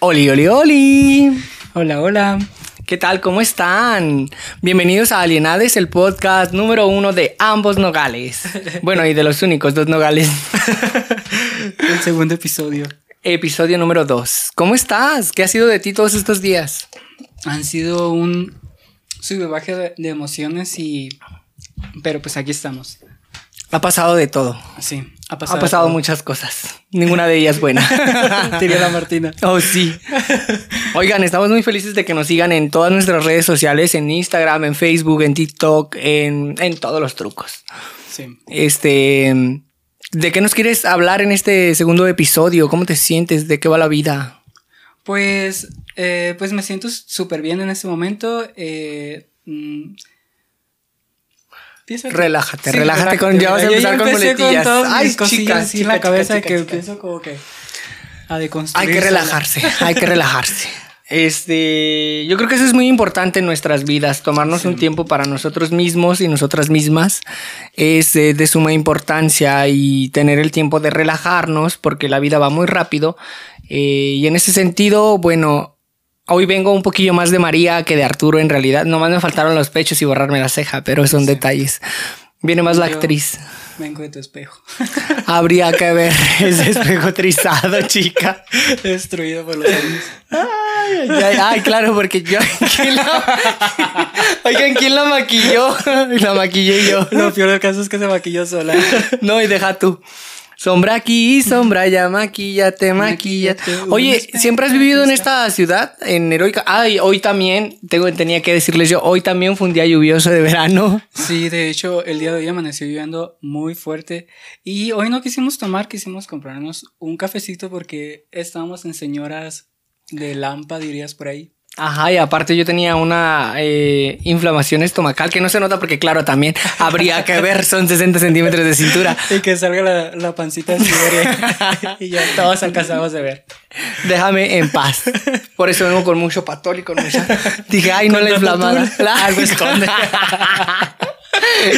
Oli, oli, oli. Hola, hola. ¿Qué tal? ¿Cómo están? Bienvenidos a Alienades, el podcast número uno de ambos nogales. Bueno, y de los únicos dos nogales. el segundo episodio. Episodio número dos. ¿Cómo estás? ¿Qué ha sido de ti todos estos días? Han sido un sube baje de emociones y... Pero pues aquí estamos. Ha pasado de todo. Sí, ha pasado, ha pasado muchas cosas. Ninguna de ellas buena. Diría la Martina. Oh, sí. Oigan, estamos muy felices de que nos sigan en todas nuestras redes sociales, en Instagram, en Facebook, en TikTok, en, en todos los trucos. Sí. Este. ¿De qué nos quieres hablar en este segundo episodio? ¿Cómo te sientes? ¿De qué va la vida? Pues, eh, pues me siento súper bien en este momento. Eh, Relájate, relájate, con. Ya vas a empezar con muletillas. Ay, chicas, en la cabeza que empiezo como que a. Hay que relajarse, hay que relajarse. Este, yo creo que eso es muy importante en nuestras vidas, tomarnos un tiempo para nosotros mismos y nosotras mismas es eh, de suma importancia y tener el tiempo de relajarnos porque la vida va muy rápido eh, y en ese sentido, bueno, Hoy vengo un poquillo más de María que de Arturo en realidad. Nomás me faltaron los pechos y borrarme la ceja, pero son detalles. Viene más la actriz. Vengo de tu espejo. Habría que ver ese espejo trizado, chica. Destruido por los años. Ay, ay, claro, porque yo. ¿quién la... Oigan, ¿quién la maquilló? La maquillé yo. Lo peor del caso es que se maquilló sola. No, y deja tú. Sombra aquí, sombra allá, maquillate, maquillate. Oye, ¿siempre has vivido en esta ciudad? En Heroica. Ay, hoy también, tengo, tenía que decirles yo, hoy también fue un día lluvioso de verano. Sí, de hecho, el día de hoy amaneció lloviendo muy fuerte. Y hoy no quisimos tomar, quisimos comprarnos un cafecito porque estábamos en señoras de Lampa, dirías por ahí. Ajá, y aparte yo tenía una eh, inflamación estomacal que no se nota porque, claro, también habría que ver, son 60 centímetros de cintura. y que salga la, la pancita de y ya todos alcanzamos de ver. Déjame en paz. Por eso vengo con mucho patol y con mucha. Dije, ay, no la inflamada. Algo esconde.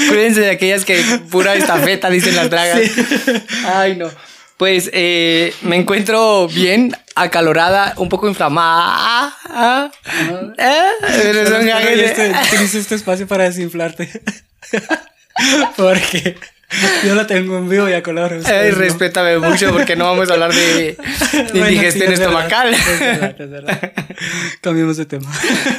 Cuídense de aquellas que pura estafeta dicen las dragas. Ay, no. Pues eh, me encuentro bien, acalorada, un poco inflamada. Pero son Tienes este espacio para desinflarte. porque yo lo tengo en vivo y a color. Respétame mucho porque no vamos a hablar de, indigestión estomacal. Cambiemos de tema.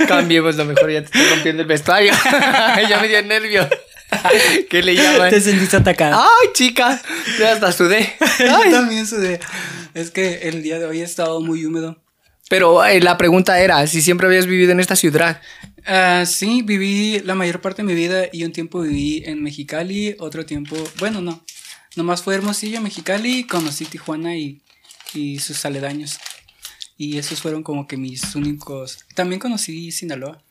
Cambiemos lo mejor, ya te estoy rompiendo el vestuario. ya me dio nervio. ¿Qué le llaman? Te sentiste atacada. Ay, chica. Yo hasta sudé. Yo también sudé. Es que el día de hoy ha estado muy húmedo. Pero eh, la pregunta era si siempre habías vivido en esta ciudad. Uh, sí, viví la mayor parte de mi vida y un tiempo viví en Mexicali, otro tiempo, bueno, no, nomás fue Hermosillo, Mexicali, conocí Tijuana y, y sus aledaños. Y esos fueron como que mis únicos... También conocí Sinaloa.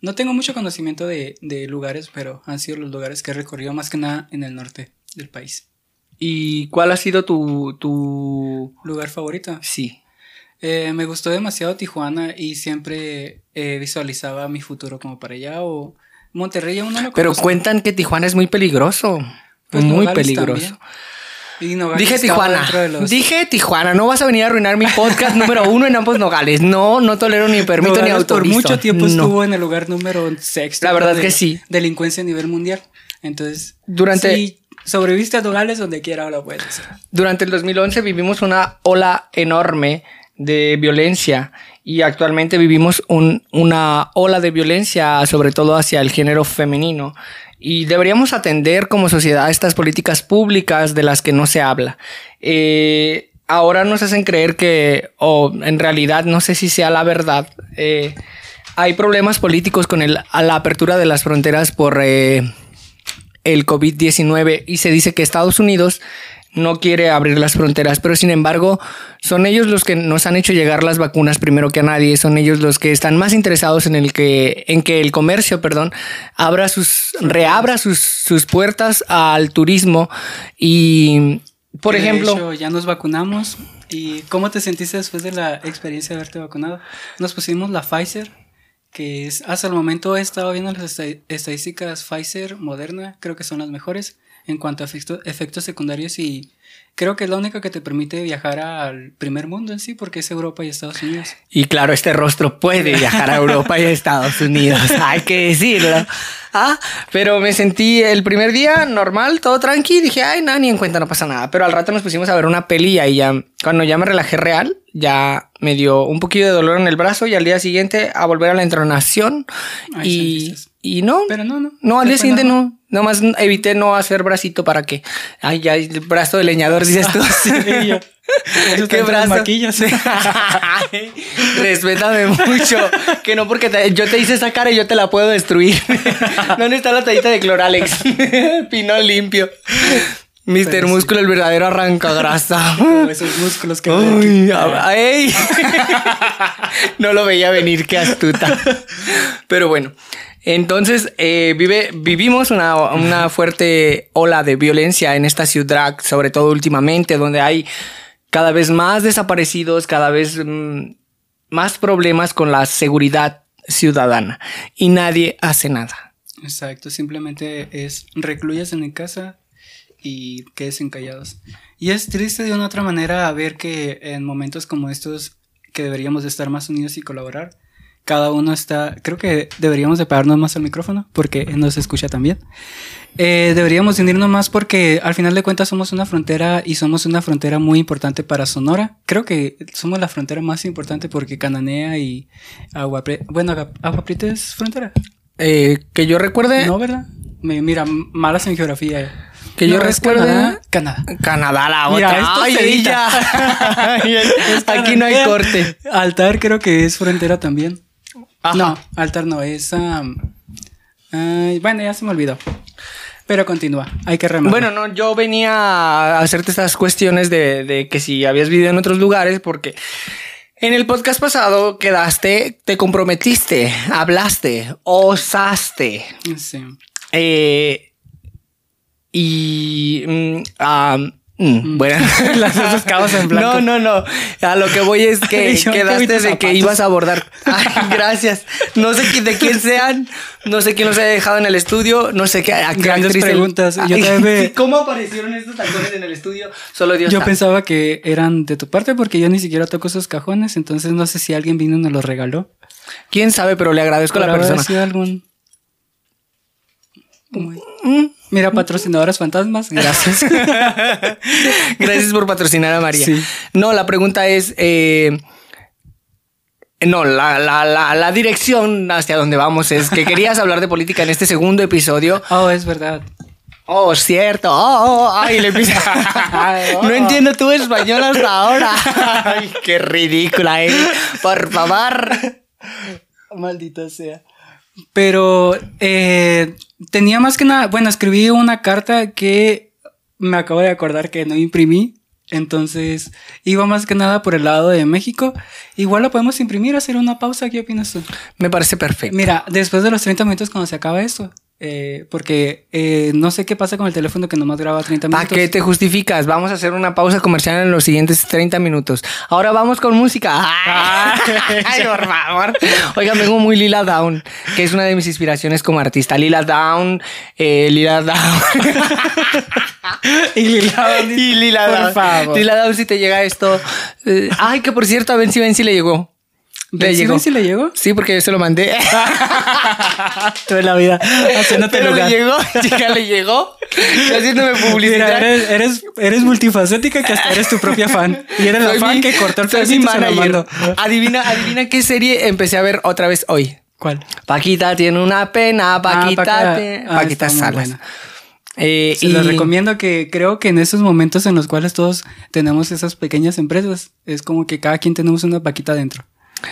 No tengo mucho conocimiento de, lugares, pero han sido los lugares que he recorrido más que nada en el norte del país. ¿Y cuál ha sido tu, tu... lugar favorito? Sí. Eh, me gustó demasiado Tijuana y siempre eh, visualizaba mi futuro como para allá o Monterrey aún no lo Pero cuentan que Tijuana es muy peligroso. Pues muy peligroso. Dije Tijuana. Dije Tijuana. No vas a venir a arruinar mi podcast número uno en ambos Nogales. No, no tolero ni permito ni autorizo. Por mucho tiempo estuvo en el lugar número sexto. La verdad que sí. Delincuencia a nivel mundial. Entonces, durante si sobreviviste a Nogales donde quiera ahora puedes hacer. Durante el 2011 vivimos una ola enorme de violencia y actualmente vivimos un, una ola de violencia sobre todo hacia el género femenino y deberíamos atender como sociedad estas políticas públicas de las que no se habla. Eh, ahora nos hacen creer que, o en realidad no sé si sea la verdad, eh, hay problemas políticos con el, la apertura de las fronteras por eh, el COVID-19 y se dice que Estados Unidos no quiere abrir las fronteras, pero sin embargo son ellos los que nos han hecho llegar las vacunas primero que a nadie, son ellos los que están más interesados en el que en que el comercio, perdón, abra sus reabra sus, sus puertas al turismo. Y por ejemplo, ya nos vacunamos. Y ¿cómo te sentiste después de la experiencia de haberte vacunado? Nos pusimos la Pfizer que es hasta el momento he estado viendo las estadísticas Pfizer, Moderna, creo que son las mejores en cuanto a efecto- efectos secundarios y creo que es la única que te permite viajar al primer mundo en sí, porque es Europa y Estados Unidos. Y claro, este rostro puede viajar a Europa y a Estados Unidos, hay que decirlo. Ah, pero me sentí el primer día normal, todo tranqui, dije, ay, nada, ni en cuenta, no pasa nada. Pero al rato nos pusimos a ver una peli y ahí ya, cuando ya me relajé real, ya me dio un poquillo de dolor en el brazo y al día siguiente a volver a la entronación Ay, y, y no. Pero no, no. No, al día siguiente no. Nomás evité no hacer bracito para que. Ay, ya, el brazo de leñador, dices tú. Sí, yo. Eso ¿Qué brazo? maquillas. Ay, Respétame mucho. Que no porque te- yo te hice esa cara y yo te la puedo destruir. ¿Dónde está la tallita de Cloralex? Pinol limpio. Mister Pero sí. Músculo, el verdadero arranca grasa. Esos músculos que Ay, ey. No lo veía venir, qué astuta. Pero bueno, entonces eh, vive, vivimos una, una fuerte ola de violencia en esta ciudad, sobre todo últimamente, donde hay cada vez más desaparecidos, cada vez mm, más problemas con la seguridad ciudadana y nadie hace nada. Exacto, simplemente es recluyas en mi casa y quedes encallados. Y es triste de una otra manera ver que en momentos como estos que deberíamos de estar más unidos y colaborar, cada uno está, creo que deberíamos de pegarnos más al micrófono porque no se escucha tan bien. Eh, deberíamos de unirnos más porque al final de cuentas somos una frontera y somos una frontera muy importante para Sonora. Creo que somos la frontera más importante porque Cananea y Agua bueno, Agua- es frontera. Eh, que yo recuerde, No, ¿verdad? Mira, malas en geografía. eh. que yo No, es recuerde, Canadá. Canadá. Canadá la Mira, otra. esto Ay, se Aquí no hay corte. Altar creo que es frontera también. Ajá. No, altar no, es... ay, bueno, ya se me olvidó. Pero continúa, hay que remar. Bueno, no, yo venía a hacerte estas cuestiones de, de que si habías vivido en otros lugares, porque en el podcast pasado quedaste, te comprometiste, hablaste, osaste. Sí. eh, y. mm, mm, bueno, Las dos cabos en blanco. No, no, no. A lo que voy es que quedaste de que ibas a abordar. Ay, gracias. No sé de quién sean, no sé quién los haya dejado en el estudio, no sé qué. a qué Grandes actriz el- preguntas. Yo Ay, me- ¿Cómo aparecieron estos tacones en el estudio? Solo Dios Yo sabe. pensaba que eran de tu parte porque yo ni siquiera toco esos cajones, entonces no sé si alguien vino y nos los regaló. ¿Quién sabe? Pero le agradezco a la persona. sido algún... Mm. Mira, patrocinadoras fantasmas, gracias. Gracias por patrocinar a María. Sí. No, la pregunta es. eh, no, la, la, la, la dirección hacia donde vamos es que querías hablar de política en este segundo episodio. oh, es verdad. Oh, cierto. Oh, oh, ay, le empieza. Ay, oh. No entiendo tu español hasta ahora. Ay, qué ridícula, eh. Por favor. Maldita sea. Pero eh, tenía más que nada, bueno, escribí una carta que me acabo de acordar que no imprimí. Entonces iba más que nada por el lado de México. Igual lo podemos imprimir, hacer una pausa. ¿Qué opinas tú? Me parece perfecto. Mira, después de los 30 minutos cuando se acaba esto. Eh, porque eh, no sé qué pasa con el teléfono que nomás graba 30 ¿Para minutos. qué te justificas? Vamos a hacer una pausa comercial en los siguientes 30 minutos. Ahora vamos con música. Ay, por favor. Oigan, vengo muy Lila Down, que es una de mis inspiraciones como artista. Lila Down, eh, Lila Down. y Lila, y Lila por Down. favor. Lila Down, si te llega esto. eh, ay, que por cierto, a Ben si Ben si le llegó. ¿Ven si- ven si le llegó? Sí, porque yo se lo mandé. En la vida haciéndote Pero le lugar. llegó, chica, le llegó. Haciéndome publicidad. Mira, eres, eres, eres multifacética que hasta eres tu propia fan. Y eres la fan mi- que cortó el pedacito y. Adivina, adivina qué serie empecé a ver otra vez hoy. ¿Cuál? Paquita tiene una pena, Paquita, Paquita. te- Ah, Paquita muy Salas. buena. Eh, Se y los recomiendo que creo que en esos momentos en los cuales todos tenemos esas pequeñas empresas, es como que cada quien tenemos una paquita dentro.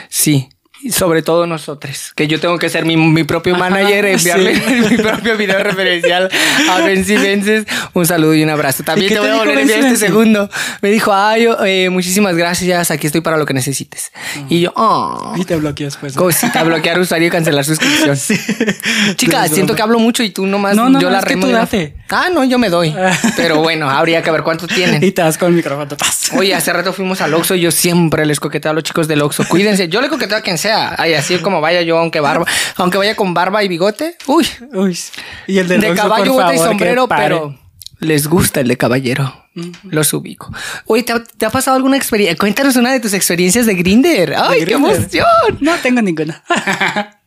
Sí. Y sobre todo nosotros, que yo tengo que ser mi, mi propio manager, enviarle mi propio video referencial a Benzi Vences. Un saludo y un abrazo. También te voy a volver a enviar este segundo. Me dijo, ay, eh, muchísimas gracias, aquí estoy para lo que necesites. Y yo, oh, Y te bloqueas pues. cosita, bloquear usuario y cancelar suscripción. Chica, Es siento que hablo mucho y tú nomás No, no, yo no, la es que tú no- date. Ah, no, yo me doy. Pero bueno, habría que ver cuánto tienen. Y te das con el micrófono. Oye, hace rato fuimos al Oxxo y yo siempre les coqueteo a los chicos del Oxxo. Cuídense. Yo le coqueteo a quien sea. Ay, así como vaya yo, aunque barba, aunque vaya con barba y bigote. Uy, Uy. Y el de Oxxo, caballo, bota y sombrero, pero les gusta el de caballero. Los ubico. Oye, ¿te, ha- te ha pasado alguna experiencia? Cuéntanos una de tus experiencias de Grinder. ¡Ay, qué Grindr? emoción! No tengo ninguna.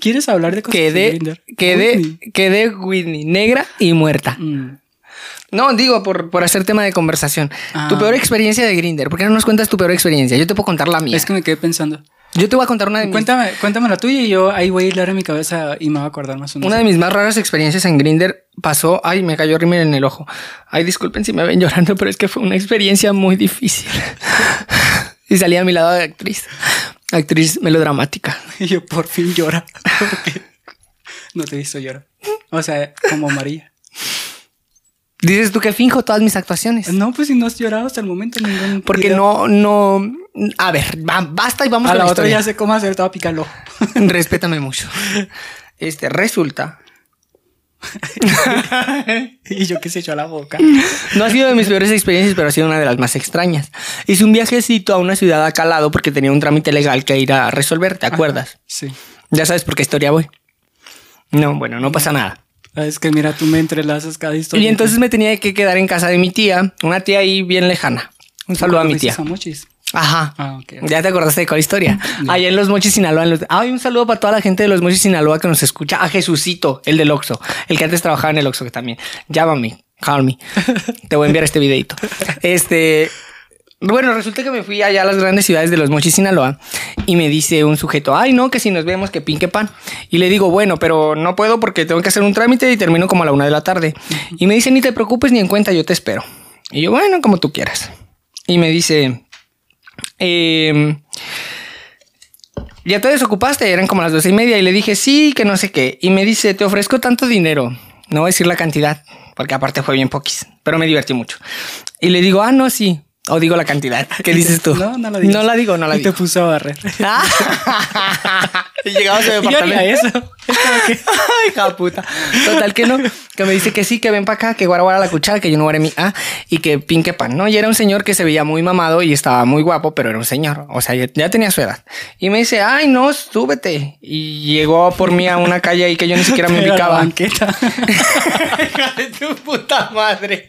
¿Quieres hablar de cosas de Quedé, Grindr? quedé, Whitney. quedé Whitney, negra y muerta. Mm. No, digo, por, por hacer tema de conversación. Ah. Tu peor experiencia de Grinder. ¿Por qué no nos cuentas tu peor experiencia? Yo te puedo contar la mía. Es que me quedé pensando. Yo te voy a contar una de mis, Cuéntame, cuéntame la tuya y yo ahí voy a hilar en mi cabeza y me voy a acordar más o menos. una de mis más raras experiencias en Grinder pasó. Ay, me cayó rímel en el ojo. Ay, disculpen si me ven llorando, pero es que fue una experiencia muy difícil. y salí a mi lado de actriz. Actriz melodramática. Y yo por fin llora. Porque no te he visto llorar. O sea, como María. Dices tú que finjo todas mis actuaciones. No, pues si no has llorado hasta el momento ningún Porque video. no, no. A ver, basta y vamos A con la la otra historia. ya sé cómo hacer, a el ojo. Respétame mucho. Este, resulta. y yo que se echó a la boca. No ha sido de mis peores experiencias, pero ha sido una de las más extrañas. Hice un viajecito a una ciudad a Calado porque tenía un trámite legal que ir a resolver, ¿te acuerdas? Sí. Ya sabes por qué historia voy. No, bueno, no pasa nada. Ah, Es que mira, tú me entrelazas cada historia. Y entonces me tenía que quedar en casa de mi tía, una tía ahí bien lejana. Un saludo a mi tía. ¿Fuiste a Mochis? Ajá. Ah. Ya te acordaste de cuál historia. Allá en Los Mochis, Sinaloa. en los- un saludo para toda la gente de Los Mochis, Sinaloa que nos escucha. A Jesucito, el del Oxxo. El que antes trabajaba en el Oxxo que también. Llámame, call me. Te voy a enviar este videito. Este... Bueno, resulta que me fui allá a las grandes ciudades de Los Mochis, Sinaloa. Y me dice un sujeto, ay, no, que si nos vemos, que pinque pan. Y le digo, bueno, pero no puedo porque tengo que hacer un trámite y termino como a la una de la tarde. Y me dice, ni te preocupes ni en cuenta, yo te espero. Y yo, bueno, como tú quieras. Y me dice, eh, ya te desocupaste, eran como las doce y media y le dije sí, que no sé qué. Y me dice, te ofrezco tanto dinero. No voy a decir la cantidad, porque aparte fue bien poquis, pero me divertí mucho. Y le digo, ah, no, sí. O digo la cantidad. ¿Qué dices tú? No, no la digas. No la digo, no la y digo. te puso a barrer. Y llegamos a mi yo eso. Que- Ay, hija puta. Total que no. Que me dice que sí, que ven para acá, que guara guara la cuchara, que yo no guaré mi ah, y que pinque pan, ¿no? Y era un señor que se veía muy mamado y estaba muy guapo, pero era un señor. O sea, ya, ya tenía su edad. Y me dice, ay, no, súbete. Y llegó por mí a una calle ahí que yo ni siquiera me Era la ubicaba. banqueta. Hija de tu puta madre.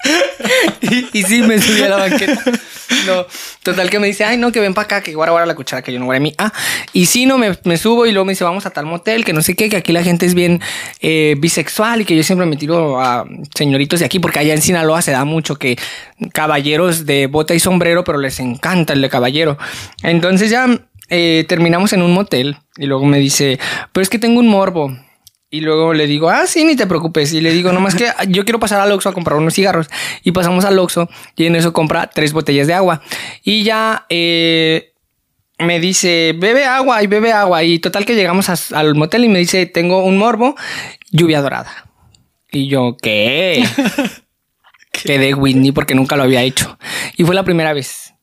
y, sí, me subí a la banqueta. No, total que me dice, ay, no, que ven para acá, que guara guara la cuchara, que yo no guaré mi. Ah, y sí, no, me, me subo y luego me dice, vamos a tal motel, que no sé qué, que aquí la gente es bien eh, bisexual y que yo siempre me tiro a señoritos de aquí, porque allá en Sinaloa se da mucho que caballeros de bota y sombrero, pero les encanta el de caballero. Entonces ya eh, terminamos en un motel y luego me dice, pero es que tengo un morbo. Y luego le digo, ah, sí, ni te preocupes. Y le digo, nomás que yo quiero pasar al Oxxo a comprar unos cigarros. Y pasamos al Oxxo y en eso compra tres botellas de agua. Y ya eh, me dice, bebe agua y bebe agua. Y total que llegamos a- al motel y me dice, tengo un morbo, lluvia dorada. Y yo, ¿qué? Quedé Whitney porque nunca lo había hecho. Y fue la primera vez.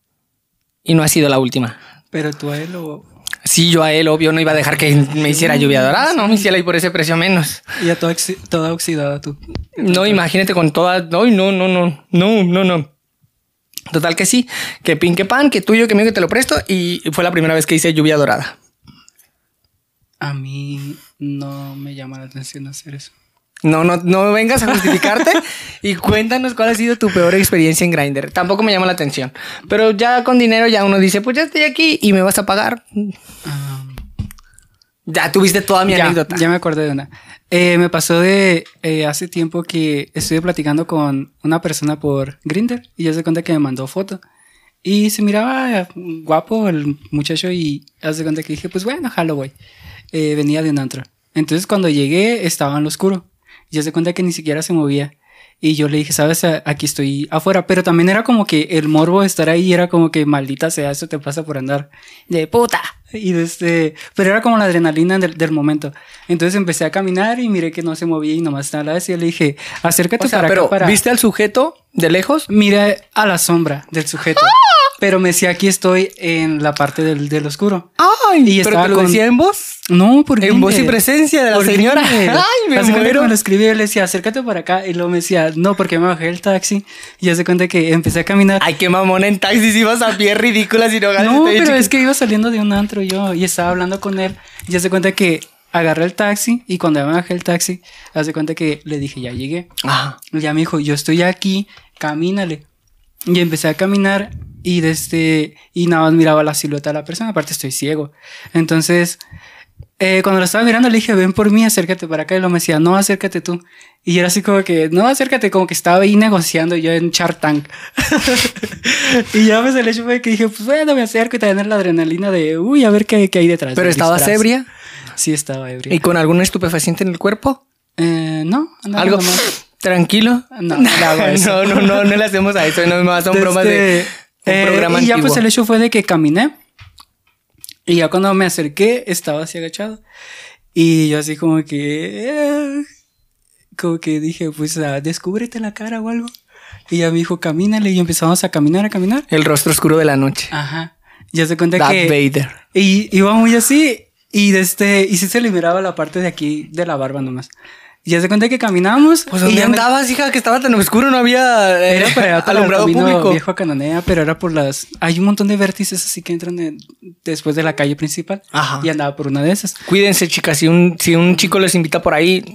Y no ha sido la última. Pero tú a él lo... Sí, yo a él, obvio, no iba a dejar que me hiciera lluvia dorada, no me hiciera y por ese precio menos. Y ya toda, oxi- toda oxidada tú. No, imagínate con todas. No, no, no, no, no, no, no. Total que sí, que pin, que pan, que tuyo, que mío, que te lo presto. Y fue la primera vez que hice lluvia dorada. A mí no me llama la atención hacer eso. No, no, no vengas a justificarte y cuéntanos cuál ha sido tu peor experiencia en Grindr. Tampoco me llama la atención. Pero ya con dinero ya uno dice, pues ya estoy aquí y me vas a pagar. Ah, Ya tuviste toda mi ya, anécdota. ya me acordé de una. Eh, me pasó de eh, hace tiempo que estuve platicando con una persona por Grinder y ya se cuenta que me mandó foto. Y se miraba guapo el muchacho y hace cuenta que dije, pues bueno, jalo, güey. Eh, venía de un antro. Entonces cuando llegué estaba en lo oscuro. Y ya se cuenta que ni siquiera se movía. Y yo le dije, sabes, aquí estoy afuera. Pero también era como que el morbo de estar ahí era como que maldita sea, eso te pasa por andar de puta. Y este, pero era como la adrenalina del, del momento. Entonces empecé a caminar y miré que no se movía y nomás estaba la vez. Y yo le dije, acércate O sea, para pero acá para. ¿viste al sujeto de lejos? Miré a la sombra del sujeto. ¡Ah! Pero me decía, aquí estoy en la parte del, del oscuro. Ay, Y pero te lo con- decía en voz. No, por En voz y presencia de la señora. Grindr. Ay, me que muero. Me lo escribí le decía, acércate para acá. Y luego me decía, no, porque me bajé del taxi. Y ya se cuenta que empecé a caminar. Ay, qué mamón en taxis ibas a pie ridícula si no ganas. no, pero es que iba saliendo de un antro yo y estaba hablando con él. Y ya se cuenta que agarré el taxi y cuando me bajé el taxi, hace cuenta que le dije, ya llegué. Ya me dijo, yo estoy aquí, camínale. Y empecé a caminar y desde y nada más miraba la silueta de la persona, aparte estoy ciego. Entonces, eh, cuando lo estaba mirando le dije, ven por mí, acércate para acá. Y lo me decía, no, acércate tú. Y era así como que, no, acércate, como que estaba ahí negociando yo en Shark Tank. y ya pues el hecho fue que dije, pues bueno, me acerco y tener la adrenalina de, uy, a ver qué, qué hay detrás. ¿Pero estabas ebria? Sí, estaba ebria. ¿Y con algún estupefaciente en el cuerpo? Eh, no, andaba ¿Algo nomás. tranquilo? No, no no, no, no, no le hacemos a eso. No, más son bromas de Este, eh, programa Y ya antiguo. pues el hecho fue de que caminé. Y ya cuando me acerqué, estaba así agachado. Y yo así como que... eh, como que dije, pues ah, descúbrete la cara o algo. Y ya me dijo, camínale. Y empezamos a caminar, a caminar. El rostro oscuro de la noche. Ajá. Ya se cuenta Darth que... Vader. Y iba muy así. Y de este, y sí se le miraba la parte de aquí de la barba nomás. Y ya se cuenta que caminamos. Pues y ¿dónde me- andabas, hija? Que estaba tan oscuro, no había eh, Era para, para alumbrado público. viejo a Cananea, pero era por las... Hay un montón de vértices así que entran en- después de la calle principal. Ajá. Y andaba por una de esas. Cuídense, chicas. Si un, si un chico les invita por ahí,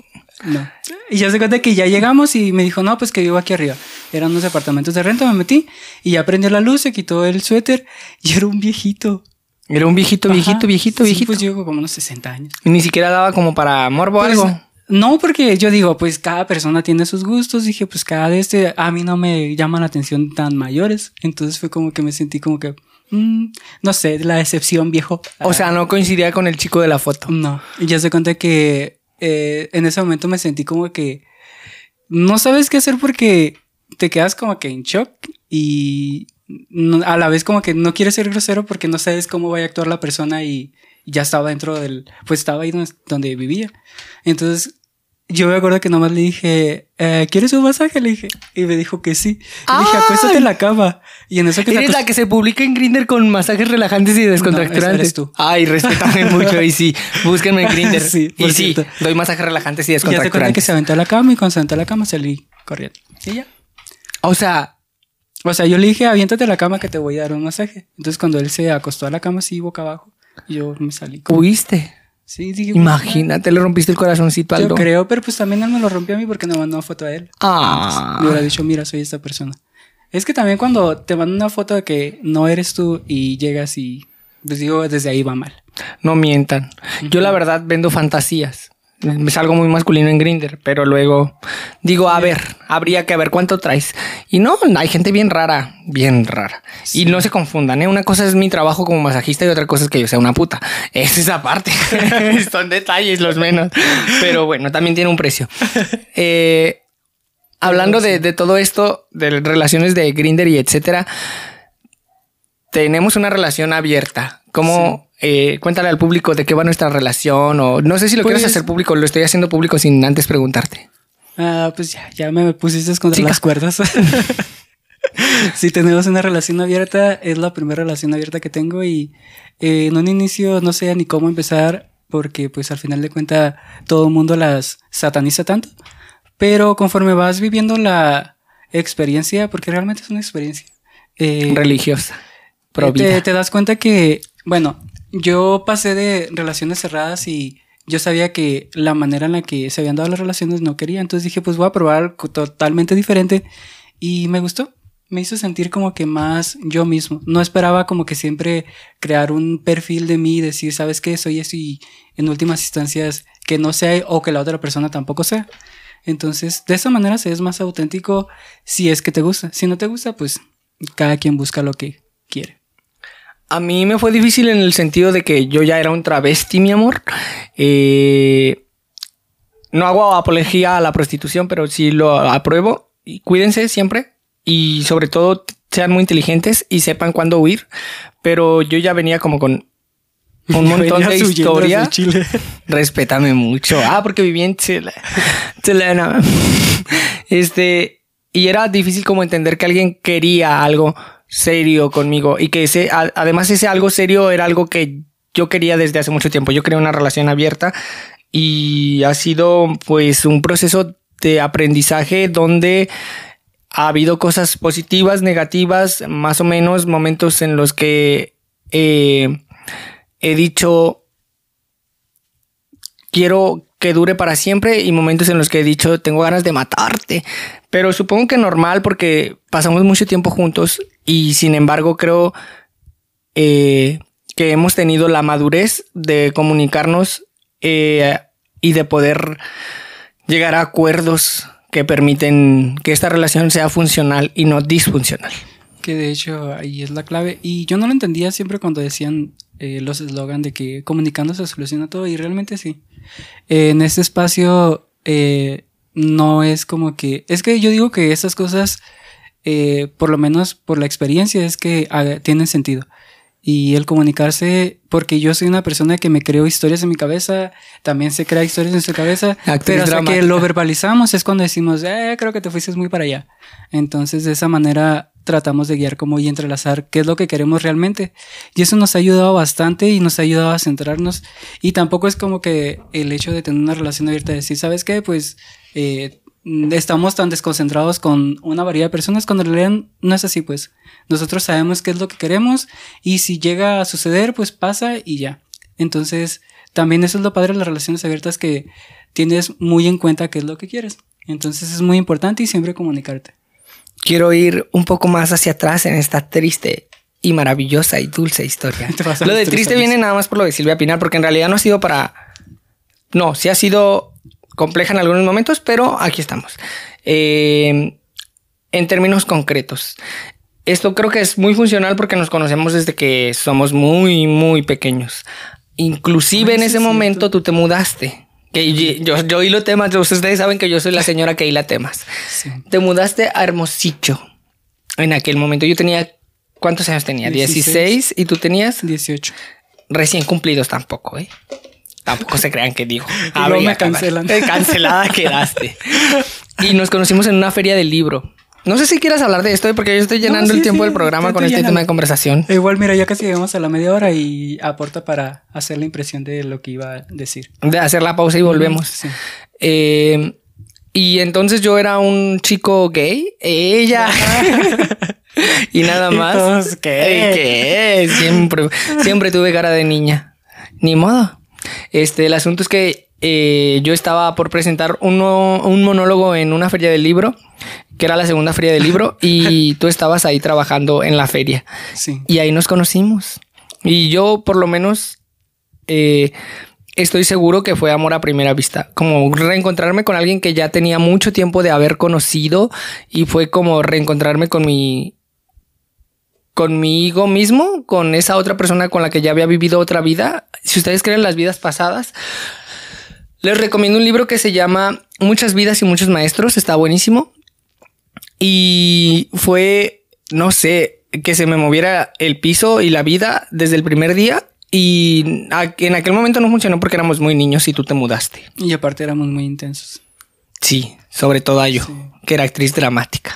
No. Y ya se cuenta que ya llegamos y me dijo, no, pues que vivo aquí arriba. Eran unos departamentos de renta, me metí y ya prendió la luz, se quitó el suéter y era un viejito. era un viejito, viejito, Ajá. viejito, Sí, viejito. pues yo como unos 60 años. Y ni siquiera daba como para morbo o Pues, algo. No, porque yo digo, pues cada persona tiene sus gustos. Dije, pues cada de este, a mí no me llaman la atención tan mayores. Entonces fue como que me sentí como que, mm, no sé, la decepción, viejo. O sea, no coincidía con el chico de la foto. No, y ya se cuenta que eh, en ese momento me sentí como que no sabes qué hacer porque te quedas como que en shock y no- a la vez como que no quieres ser grosero porque no sabes cómo vaya a actuar la persona y ya estaba dentro del, pues estaba ahí donde, donde vivía. Entonces yo me acuerdo que nomás le dije, eh, ¿quieres un masaje? Le dije, y me dijo que sí. Le dije, acuéstate en la cama. Y en eso que Eres la que se publica en Grinder con masajes relajantes y descontracturantes. eres tú. Ay, respétame mucho. Y sí, búsquenme en Grinder. Sí, y sí, doy masajes relajantes y y ya que descontracturantes. se aventó a la cama y cuando se aventó a la cama salí corriendo. Y ya. O sea, O sea, yo le dije, aviéntate a la cama que te voy a dar un masaje. Entonces, cuando él se acostó a la cama así, boca abajo, yo me salí. como- huiste. Sí, dije, Imagínate, le rompiste el corazoncito al Yo creo, pero pues también él me lo rompió a mí porque me mandó una foto a él. Ah. Me hubiera dicho, mira, soy esta persona. Es que también cuando te mandan una foto de que no eres tú y llegas y, pues digo, desde ahí va mal. No mientan. Yo la verdad vendo fantasías. Es algo muy masculino en Grinder, pero luego digo, a ver, habría que ver cuánto traes. Y no, hay gente bien rara, bien rara. Y no se confundan, ¿eh? Una cosa es mi trabajo como masajista y otra cosa es que yo sea una puta. Es esa parte. Son detalles los menos. Pero bueno, también tiene un precio. Eh, hablando de, de todo esto, de relaciones de Grinder y etcétera, tenemos una relación abierta. ¿Cómo? eh, cuéntale al público de qué va nuestra relación o no sé si lo Pues- quieres hacer público, lo estoy haciendo público sin antes preguntarte. Ah, pues ya, ya me pusiste contra Chica. las cuerdas. si tenemos una relación abierta, es la primera relación abierta que tengo y eh, en un inicio no sé ni cómo empezar porque pues al final de cuentas todo el mundo las sataniza tanto. Pero conforme vas viviendo la experiencia, porque realmente es una experiencia, eh, Religiosa. Pro te, te das cuenta que, bueno, yo pasé de relaciones cerradas y yo sabía que la manera en la que se habían dado las relaciones no quería. Entonces dije, pues voy a probar totalmente diferente y me gustó. Me hizo sentir como que más yo mismo. No esperaba como que siempre crear un perfil de mí y decir, ¿sabes qué? Soy eso y en últimas instancias que no sea o que la otra persona tampoco sea. Entonces, de esa manera se es más auténtico si es que te gusta. Si no te gusta, pues cada quien busca lo que quiere. A mí me fue difícil en el sentido de que yo ya era un travesti, mi amor. Eh, no hago apología a la prostitución, pero sí lo apruebo. Y cuídense siempre. Y sobre todo sean muy inteligentes y sepan cuándo huir. Pero yo ya venía como con un montón de historia. Chile. Respétame mucho. Ah, porque viví en Chile. Chilena. Este, y era difícil como entender que alguien quería algo serio conmigo y que ese, además ese algo serio era algo que yo quería desde hace mucho tiempo. Yo quería una relación abierta y ha sido pues un proceso de aprendizaje donde ha habido cosas positivas, negativas, más o menos, momentos en los que eh, he dicho quiero que dure para siempre y momentos en los que he dicho tengo ganas de matarte. Pero supongo que normal porque pasamos mucho tiempo juntos y sin embargo creo eh, que hemos tenido la madurez de comunicarnos eh, y de poder llegar a acuerdos que permiten que esta relación sea funcional y no disfuncional. Que de hecho ahí es la clave. Y yo no lo entendía siempre cuando decían eh, los eslogan de que comunicando se soluciona todo y realmente sí. en este espacio no es como que... Es que yo digo que estas cosas, eh, por lo menos por la experiencia, es que ah, tienen sentido y el comunicarse, porque yo soy una persona que me creo historias en mi cabeza, también se crea historias en su cabeza, pero hasta que lo verbalizamos es cuando decimos, eh, creo que te fuiste muy para allá. Entonces, de esa manera tratamos de guiar como y entrelazar qué es lo que queremos realmente. Y eso nos ha ayudado bastante y nos ha ayudado a centrarnos. Y tampoco es como que el hecho de tener una relación abierta, de decir, ¿sabes qué? Pues eh, estamos tan desconcentrados con una variedad de personas cuando en realidad no es así, pues nosotros sabemos qué es lo que queremos y si llega a suceder, pues pasa y ya. Entonces, también eso es lo padre de las relaciones abiertas que tienes muy en cuenta qué es lo que quieres. Entonces es muy importante y siempre comunicarte. Quiero ir un poco más hacia atrás en esta triste y maravillosa y dulce historia. Lo de triste viene nada más por lo de Silvia Pinar, porque en realidad no ha sido para... No, sí ha sido compleja en algunos momentos, pero aquí estamos. Eh, en términos concretos, esto creo que es muy funcional porque nos conocemos desde que somos muy, muy pequeños. Inclusive en ese momento tú te mudaste. Que yo, yo, hilo temas, ustedes saben que yo soy la señora que hila temas. Te mudaste a Hermosillo. En aquel momento yo tenía, ¿cuántos años tenía? 16, y tú tenías 18. Recién cumplidos tampoco, ¿eh? Tampoco se crean que digo. A me cancelan. Cancelada quedaste. Y nos conocimos en una feria del libro. No sé si quieras hablar de esto porque yo estoy llenando el tiempo del programa con este tema de conversación. Igual, mira, ya casi llegamos a la media hora y aporta para hacer la impresión de lo que iba a decir. De hacer la pausa y volvemos. Eh, y entonces yo era un chico gay, ella. y nada más. ¿qué? ¿Qué? Siempre, siempre tuve cara de niña. Ni modo. Este, el asunto es que eh, yo estaba por presentar uno, un monólogo en una feria del libro que era la segunda feria del libro, y tú estabas ahí trabajando en la feria. Sí. Y ahí nos conocimos. Y yo, por lo menos, eh, estoy seguro que fue amor a primera vista. Como reencontrarme con alguien que ya tenía mucho tiempo de haber conocido y fue como reencontrarme con mi conmigo mismo, con esa otra persona con la que ya había vivido otra vida. Si ustedes creen las vidas pasadas, les recomiendo un libro que se llama Muchas vidas y muchos maestros. Está buenísimo. Y fue, no sé, que se me moviera el piso y la vida desde el primer día. Y en aquel momento no funcionó porque éramos muy niños y tú te mudaste. Y aparte éramos muy intensos. Sí, sobre todo yo, que era actriz dramática.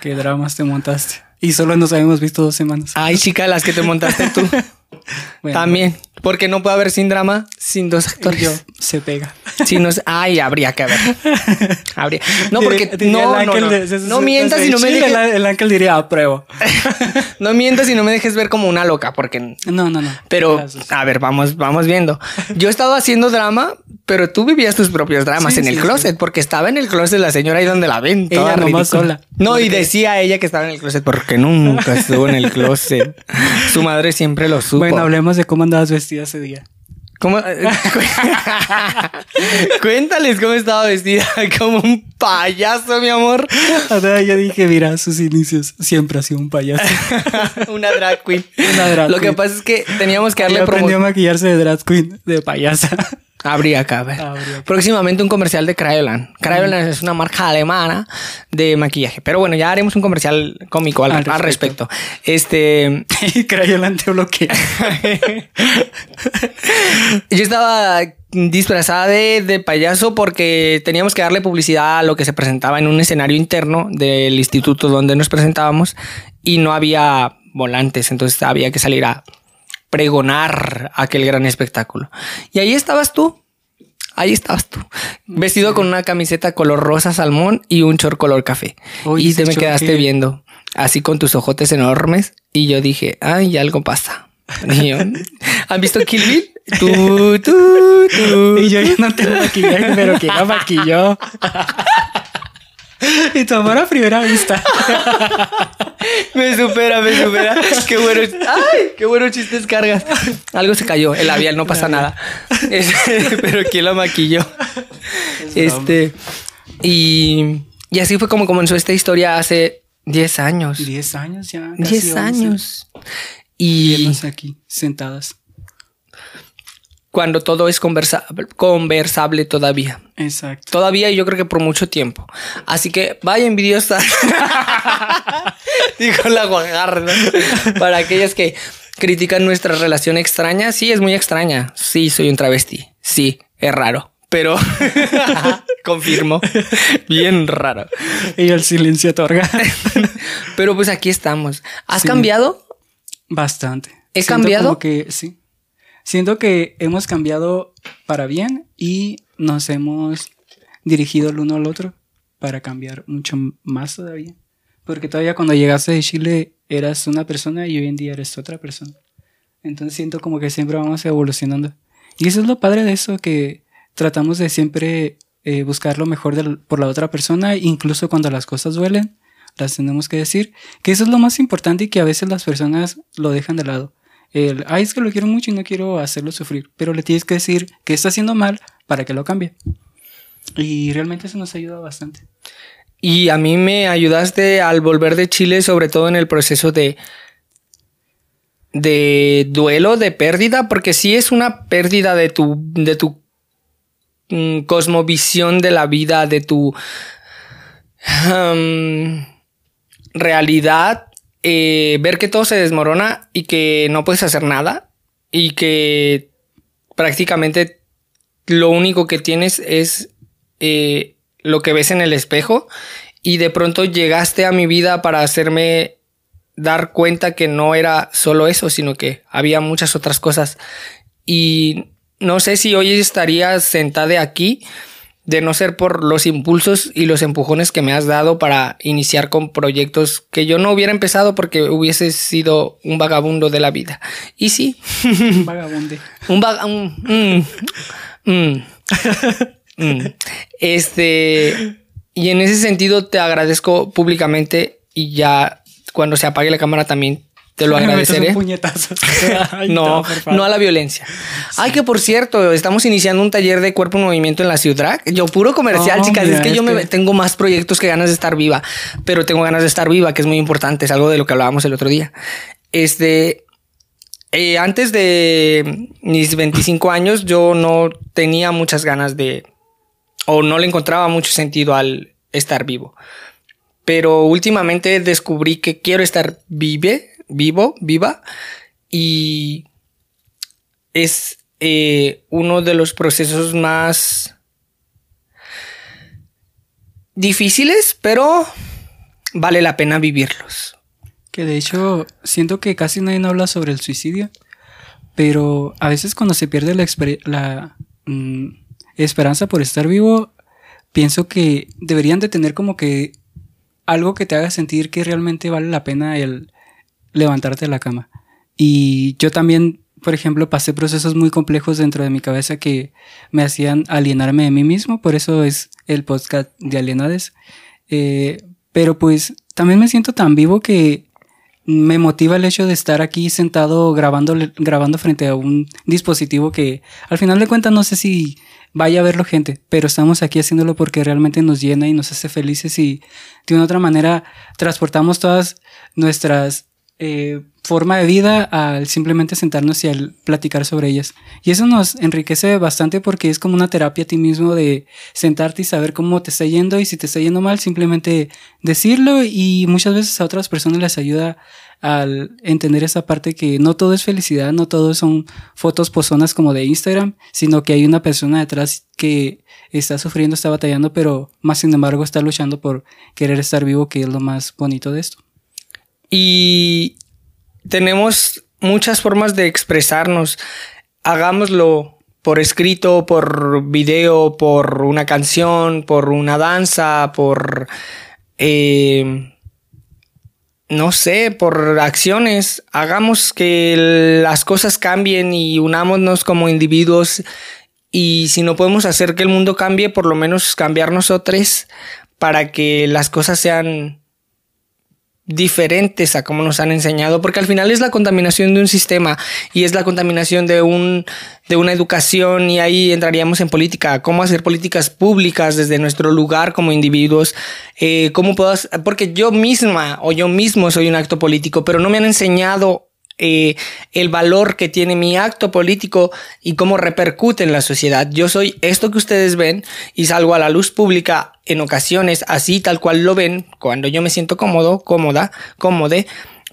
qué dramas te montaste. Y solo nos habíamos visto dos semanas. Ay, chica, las que te montaste tú. También. Porque no puede haber sin drama sin dos actores. Yo, se pega. Si no, ay, habría que haber. Habría. No, porque no, no, no. no mientas y no me dejes. El, ángel diría apruebo. no mientas y no me dejes ver como una loca, porque. No, no, no. Pero, a ver, vamos, vamos viendo. Yo he estado haciendo drama, pero tú vivías tus propios dramas en el closet, porque estaba en el closet la señora ahí donde la ven. Toda ella nomás sola. No, y decía ella que estaba en el closet porque nunca estuvo en el closet. Su madre siempre lo supo. Bueno, hablemos de cómo andabas vestida ese día. ¿Cómo? Cuéntales cómo estaba vestida, como un payaso, mi amor. ya dije, mira, sus inicios siempre ha sido un payaso. Una drag queen. Una drag Lo que pasa es que teníamos que darle promoción. aprendió a maquillarse de drag queen, de payasa. Habría que ver. Próximamente un comercial de Crayolan. Crayolan es una marca alemana de maquillaje. Pero bueno, ya haremos un comercial cómico al, respecto. Este. Crayolan te bloquea. Yo estaba disfrazada de, de, payaso porque teníamos que darle publicidad a lo que se presentaba en un escenario interno del instituto donde nos presentábamos y no había volantes, entonces había que salir a pregonar aquel gran espectáculo. Y ahí estabas tú. Ahí estabas tú, vestido con una camiseta color rosa salmón y un short color café. y te me quedaste viendo, así con tus ojotes enormes. Y yo dije, ay, algo pasa. ¿Han visto Kill Bill? Tú, tú, tú. Y yo ya no tengo maquillaje, pero que la maquilló. y tu amor a primera vista. Me supera, me supera. Qué bueno. Ay, qué buenos chistes cargas. Algo se cayó, el labial, no pasa nada. Este, pero ¿quién lo maquilló? Este. Y, y así fue como comenzó esta historia hace 10 años. 10 años ya. casi 10 11. años. Y aquí, sentadas. Cuando todo es conversable, conversable todavía. Exacto. Todavía y yo creo que por mucho tiempo. Así que vaya envidiosa. Dijo la Guajar, ¿no? Para aquellas que critican nuestra relación extraña. Sí, es muy extraña. Sí, soy un travesti. Sí, es raro. Pero confirmo. Bien raro. Y el silencio otorga. Pero pues aquí estamos. ¿Has Sí. cambiado? Bastante. ¿He Siento cambiado? como que sí. Siento que hemos cambiado para bien y nos hemos dirigido el uno al otro para cambiar mucho más todavía. Porque todavía cuando llegaste de Chile eras una persona y hoy en día eres otra persona. Entonces siento como que siempre vamos evolucionando. Y eso es lo padre de eso, que tratamos de siempre eh, buscar lo mejor del- por la otra persona, incluso cuando las cosas duelen, las tenemos que decir. Que eso es lo más importante y que a veces las personas lo dejan de lado. El, ay, es que lo quiero mucho y no quiero hacerlo sufrir, pero le tienes que decir que está haciendo mal para que lo cambie. Y realmente eso nos ayuda bastante. Y a mí me ayudaste al volver de Chile, sobre todo en el proceso de de duelo, de pérdida, porque sí es una pérdida de tu de tu mm, cosmovisión de la vida, de tu realidad, eh, ver que todo se desmorona y que no puedes hacer nada y que prácticamente lo único que tienes es eh, lo que ves en el espejo y de pronto llegaste a mi vida para hacerme dar cuenta que no era solo eso, sino que había muchas otras cosas. Y no sé si hoy estaría sentada aquí de no ser por los impulsos y los empujones que me has dado para iniciar con proyectos que yo no hubiera empezado porque hubiese sido un vagabundo de la vida. Y sí, Un vagabunde. un vaga... un- mm, mm, mm. Este... Y en ese sentido te agradezco públicamente y ya cuando se apague la cámara también te lo agradeceré. Ay, No, no a la violencia. Ay, que por cierto, estamos iniciando un taller de cuerpo en movimiento en la ciudad. Yo puro comercial, Oh, chicas. mira, es que yo es me que- tengo más proyectos que ganas de estar viva, pero tengo ganas de estar viva, que es muy importante. Es algo de lo que hablábamos el otro día. Este, eh, antes de mis 25 años, yo no tenía muchas ganas de, o no le encontraba mucho sentido al estar vivo. Pero últimamente descubrí que quiero estar vive, vivo, viva, y es eh, uno de los procesos más difíciles, pero vale la pena vivirlos. Que de hecho siento que casi nadie habla sobre el suicidio, pero a veces cuando se pierde la, mm, esperanza por estar vivo, pienso que deberían de tener como que algo que te haga sentir que realmente vale la pena el levantarte de la cama. Y yo también, por ejemplo, pasé procesos muy complejos dentro de mi cabeza que me hacían alienarme de mí mismo, por eso es el podcast de Alienades. Eh, pero pues también me siento tan vivo que me motiva el hecho de estar aquí sentado grabando, grabando frente a un dispositivo que al final de cuentas no sé si vaya a verlo gente, pero estamos aquí haciéndolo porque realmente nos llena y nos hace felices y de una otra manera transportamos todas nuestras eh, forma de vida al simplemente sentarnos y al platicar sobre ellas. Y eso nos enriquece bastante porque es como una terapia a ti mismo de sentarte y saber cómo te está yendo y si te está yendo mal, simplemente decirlo y muchas veces a otras personas les ayuda al entender esa parte que no todo es felicidad, no todo son fotos pozonas como de Instagram, sino que hay una persona detrás que está sufriendo, está batallando, pero más sin embargo está luchando por querer estar vivo, que es lo más bonito de esto. Y tenemos muchas formas de expresarnos. Hagámoslo por escrito, por video, por una canción, por una danza, por... eh, no sé, por acciones, hagamos que las cosas cambien y unámonos como individuos y si no podemos hacer que el mundo cambie, por lo menos cambiar nosotros para que las cosas sean diferentes a como nos han enseñado, porque al final es la contaminación de un sistema y es la contaminación de un de una educación y ahí entraríamos en política, cómo hacer políticas públicas desde nuestro lugar como individuos, eh, cómo puedo, porque yo misma o yo mismo soy un acto político, pero no me han enseñado eh, el valor que tiene mi acto político y cómo repercute en la sociedad. Yo soy esto que ustedes ven y salgo a la luz pública en ocasiones así tal cual lo ven, cuando yo me siento cómodo, cómoda, cómode,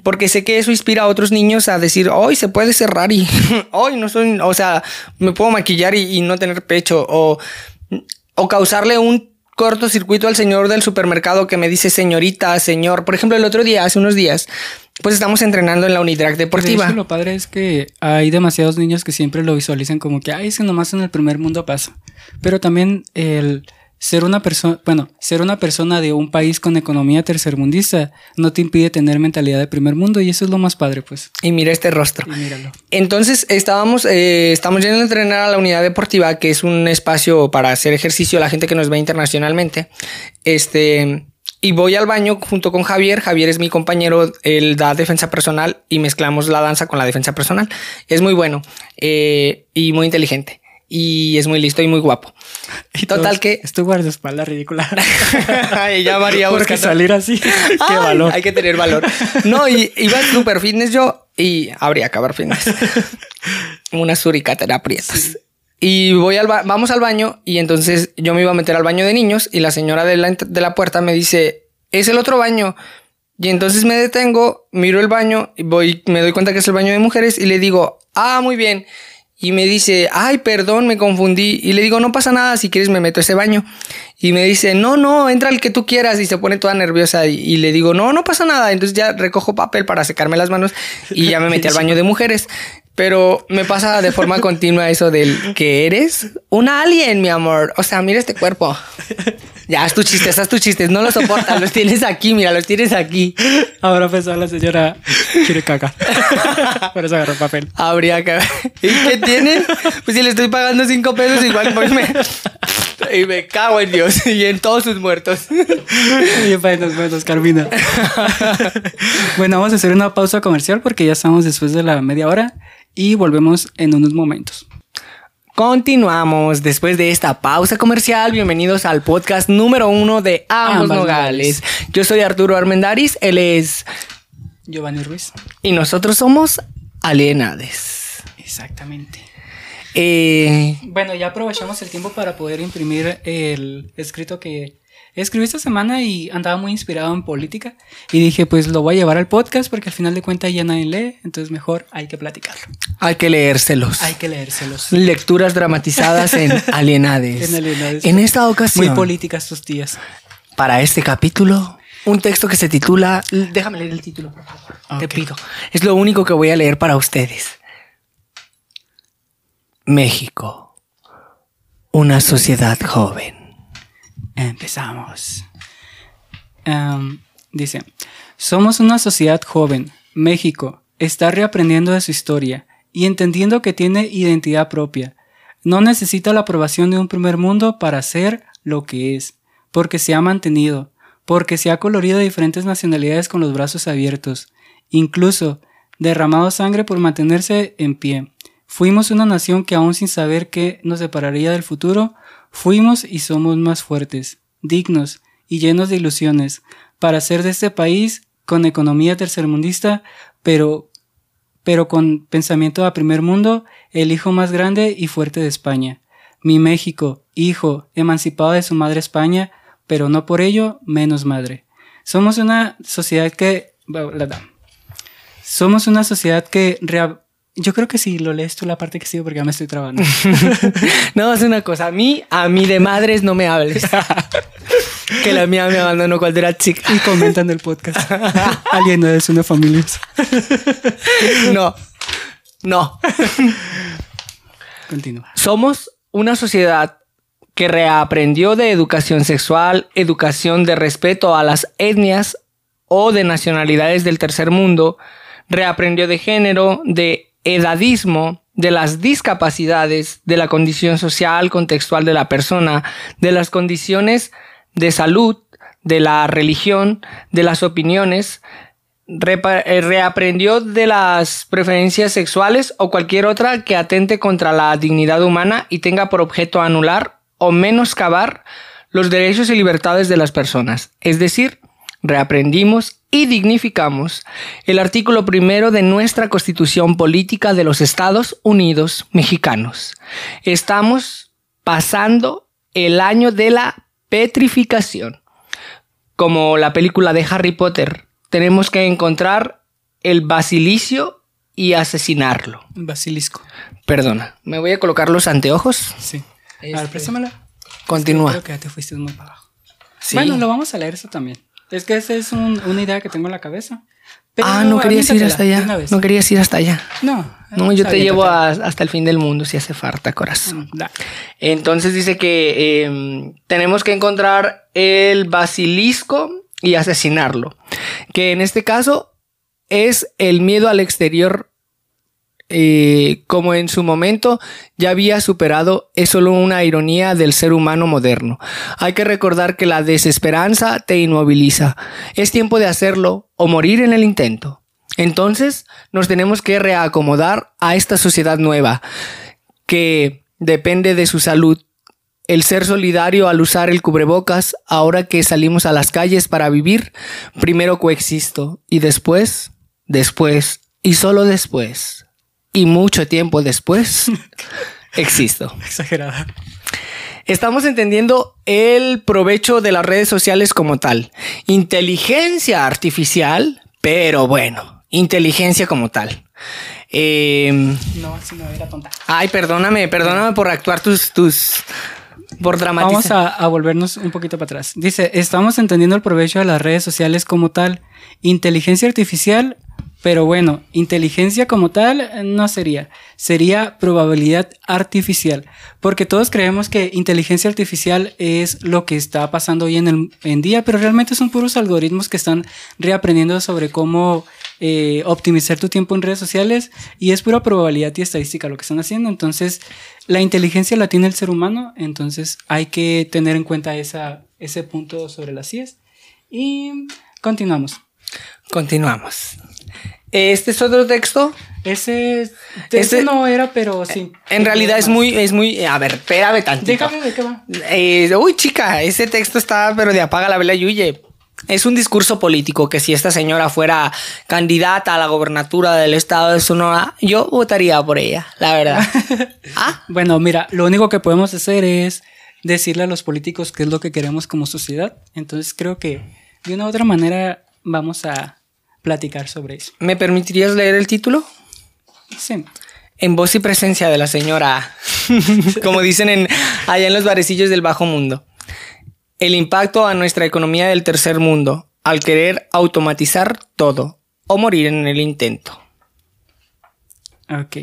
porque sé que eso inspira a otros niños a decir, hoy se puede cerrar y hoy no soy, o sea, me puedo maquillar y, no tener pecho o, o causarle un cortocircuito al señor del supermercado que me dice señorita, señor. Por ejemplo, el otro día, hace unos días, pues estamos entrenando en la unidad deportiva. lo padre es que hay demasiados niños que siempre lo visualizan como que, ay, es que nomás en el primer mundo pasa. Pero también el ser una persona, bueno, ser una persona de un país con economía tercermundista no te impide tener mentalidad de primer mundo y eso es lo más padre, pues. Y mira este rostro. Y míralo. Entonces estábamos, eh, estamos yendo a entrenar a la unidad deportiva, que es un espacio para hacer ejercicio a la gente que nos ve internacionalmente. Este, y voy al baño junto con Javier. Javier es mi compañero, él da defensa personal y mezclamos la danza con la defensa personal. Es muy bueno eh, y muy inteligente. Y es muy listo y muy guapo. Y Total que... Es tu guardaespaldas ridícula. ya María Porque salir así. Qué valor. Hay que tener valor. No, y iba super fitness yo y habría que acabar fitness. Una suricata de aprietas. Y voy al vamos al baño y entonces yo me iba a meter al baño de niños y la señora de la, de la puerta me dice, es el otro baño. Y entonces me detengo, miro el baño y voy, me doy cuenta que es el baño de mujeres y le digo, ah, muy bien. Y me dice, ay, perdón, me confundí. Y le digo, no pasa nada, si quieres me meto a ese baño. Y me dice, no, no, entra el que tú quieras. Y se pone toda nerviosa. Y, le digo, no, no pasa nada. Entonces ya recojo papel para secarme las manos y ya me metí al baño de mujeres. Pero me pasa de forma continua eso del que eres un alien, mi amor. O sea, mira este cuerpo. Ya, haz tu chiste, haz tus chistes. No los soportas, los tienes aquí, mira, los tienes aquí. Ahora pensó la señora quiere caca. Por eso agarró papel. Habría que. ¿Y qué tiene? Pues si le estoy pagando cinco pesos, igual pues me. Y me cago en Dios y en todos sus muertos. Y en los muertos, Carmina. Bueno, vamos a hacer una pausa comercial porque ya estamos después de la media hora y volvemos en unos momentos. Continuamos después de esta pausa comercial. Bienvenidos al podcast número uno de Ambos, Nogales. Yo soy Arturo Armendaris, él es Giovanni Ruiz. Y nosotros somos Alienades. Exactamente. Eh, bueno, ya aprovechamos el tiempo para poder imprimir el escrito que escribí esta semana y andaba muy inspirado en política y dije, pues lo voy a llevar al podcast porque al final de cuentas ya nadie lee, entonces mejor hay que platicarlo. Hay que leérselos. Hay que leérselos. Lecturas dramatizadas en Alienades. en Alienades. En esta ocasión. Muy políticas tus tías. Para este capítulo, un texto que se titula... Déjame leer el título, por favor. Te pido. Es lo único que voy a leer para ustedes. México. Una sociedad joven. Empezamos. Em, dice, somos una sociedad joven. México está reaprendiendo de su historia y entendiendo que tiene identidad propia. No necesita la aprobación de un primer mundo para ser lo que es, porque se ha mantenido, porque se ha colorido diferentes nacionalidades con los brazos abiertos, incluso derramado sangre por mantenerse en pie. Fuimos una nación que aún sin saber qué nos separaría del futuro, Fuimos y somos más fuertes, dignos y llenos de ilusiones para ser de este país con economía tercermundista, pero, pero con pensamiento a primer mundo, el hijo más grande y fuerte de España. Mi México, hijo, emancipado de su madre España, pero no por ello menos madre. Somos una sociedad que... Somos una sociedad que yo creo que sí, lo lees tú la parte que sigo porque ya me estoy trabando. no, es una cosa. A mí, a mí de madres no me hables. que la mía me abandonó cuando era chica. Y comentan el podcast. Alguien no es una familia. no. No. Continúa. Somos una sociedad que reaprendió de educación sexual, educación de respeto a las etnias, o de nacionalidades del tercer mundo, reaprendió de género, de edadismo, de las discapacidades, de la condición social contextual de la persona, de las condiciones de salud, de la religión, de las opiniones, eh, reaprendió de las preferencias sexuales o cualquier otra que atente contra la dignidad humana y tenga por objeto anular o menoscabar los derechos y libertades de las personas. Es decir, reaprendimos y dignificamos el artículo primero de nuestra Constitución Política de los Estados Unidos Mexicanos. Estamos pasando el año de la petrificación. Como la película de Harry Potter, tenemos que encontrar el basilicio y asesinarlo. Basilisco. Perdona, me voy a colocar los anteojos. Sí. A ver, este, préstamela. Continúa. Creo que ya te fuiste muy para abajo. Bueno, lo vamos a leer eso también. Es que esa es una idea que tengo en la cabeza. ah, no querías ir hasta allá. No querías ir hasta allá. No. No, yo te llevo hasta el fin del mundo si hace falta, corazón. Mm, Entonces dice que em, tenemos que encontrar el basilisco y asesinarlo. Que en este caso es el miedo al exterior eh, como en su momento ya había superado, es solo una ironía del ser humano moderno. Hay que recordar que la desesperanza te inmoviliza. Es tiempo de hacerlo o morir en el intento. Entonces nos tenemos que reacomodar a esta sociedad nueva, que depende de su salud. El ser solidario al usar el cubrebocas, ahora que salimos a las calles para vivir, primero coexisto y después, después y solo después y mucho tiempo después existo. Exagerada. Estamos entendiendo el provecho de las redes sociales como tal. Inteligencia artificial, pero bueno, inteligencia como tal. Em, no, si no era tonta. Ay, perdóname, perdóname por actuar tus, tus, por dramatizar. Vamos a, a, volvernos un poquito para atrás. Dice, estamos entendiendo el provecho de las redes sociales como tal. Inteligencia artificial, pero bueno, inteligencia como tal no sería, sería probabilidad artificial, porque todos creemos que inteligencia artificial es lo que está pasando hoy en el en día, pero realmente son puros algoritmos que están reaprendiendo sobre cómo eh, optimizar tu tiempo en redes sociales y es pura probabilidad y estadística lo que están haciendo. Entonces, la inteligencia la tiene el ser humano, entonces hay que tener en cuenta esa, ese punto sobre las CIES. Y continuamos. Continuamos. Este es otro texto. Ese, ese no era, pero sí. En realidad es muy, es muy. A ver, espérame tantito. Déjame de qué va. Eh, uy, chica, ese texto está, pero de apaga la vela Yuye. Es un discurso político que si esta señora fuera candidata a la gobernatura del estado de Sonora, yo votaría por ella, la verdad. ¿Ah? Bueno, mira, lo único que podemos hacer es decirle a los políticos qué es lo que queremos como sociedad. Entonces creo que de una u otra manera vamos a platicar sobre eso. ¿Me permitirías leer el título? Sí. En voz y presencia de la señora, como dicen en, allá en los barecillos del bajo mundo. El impacto a nuestra economía del tercer mundo al querer automatizar todo o morir en el intento. Ok.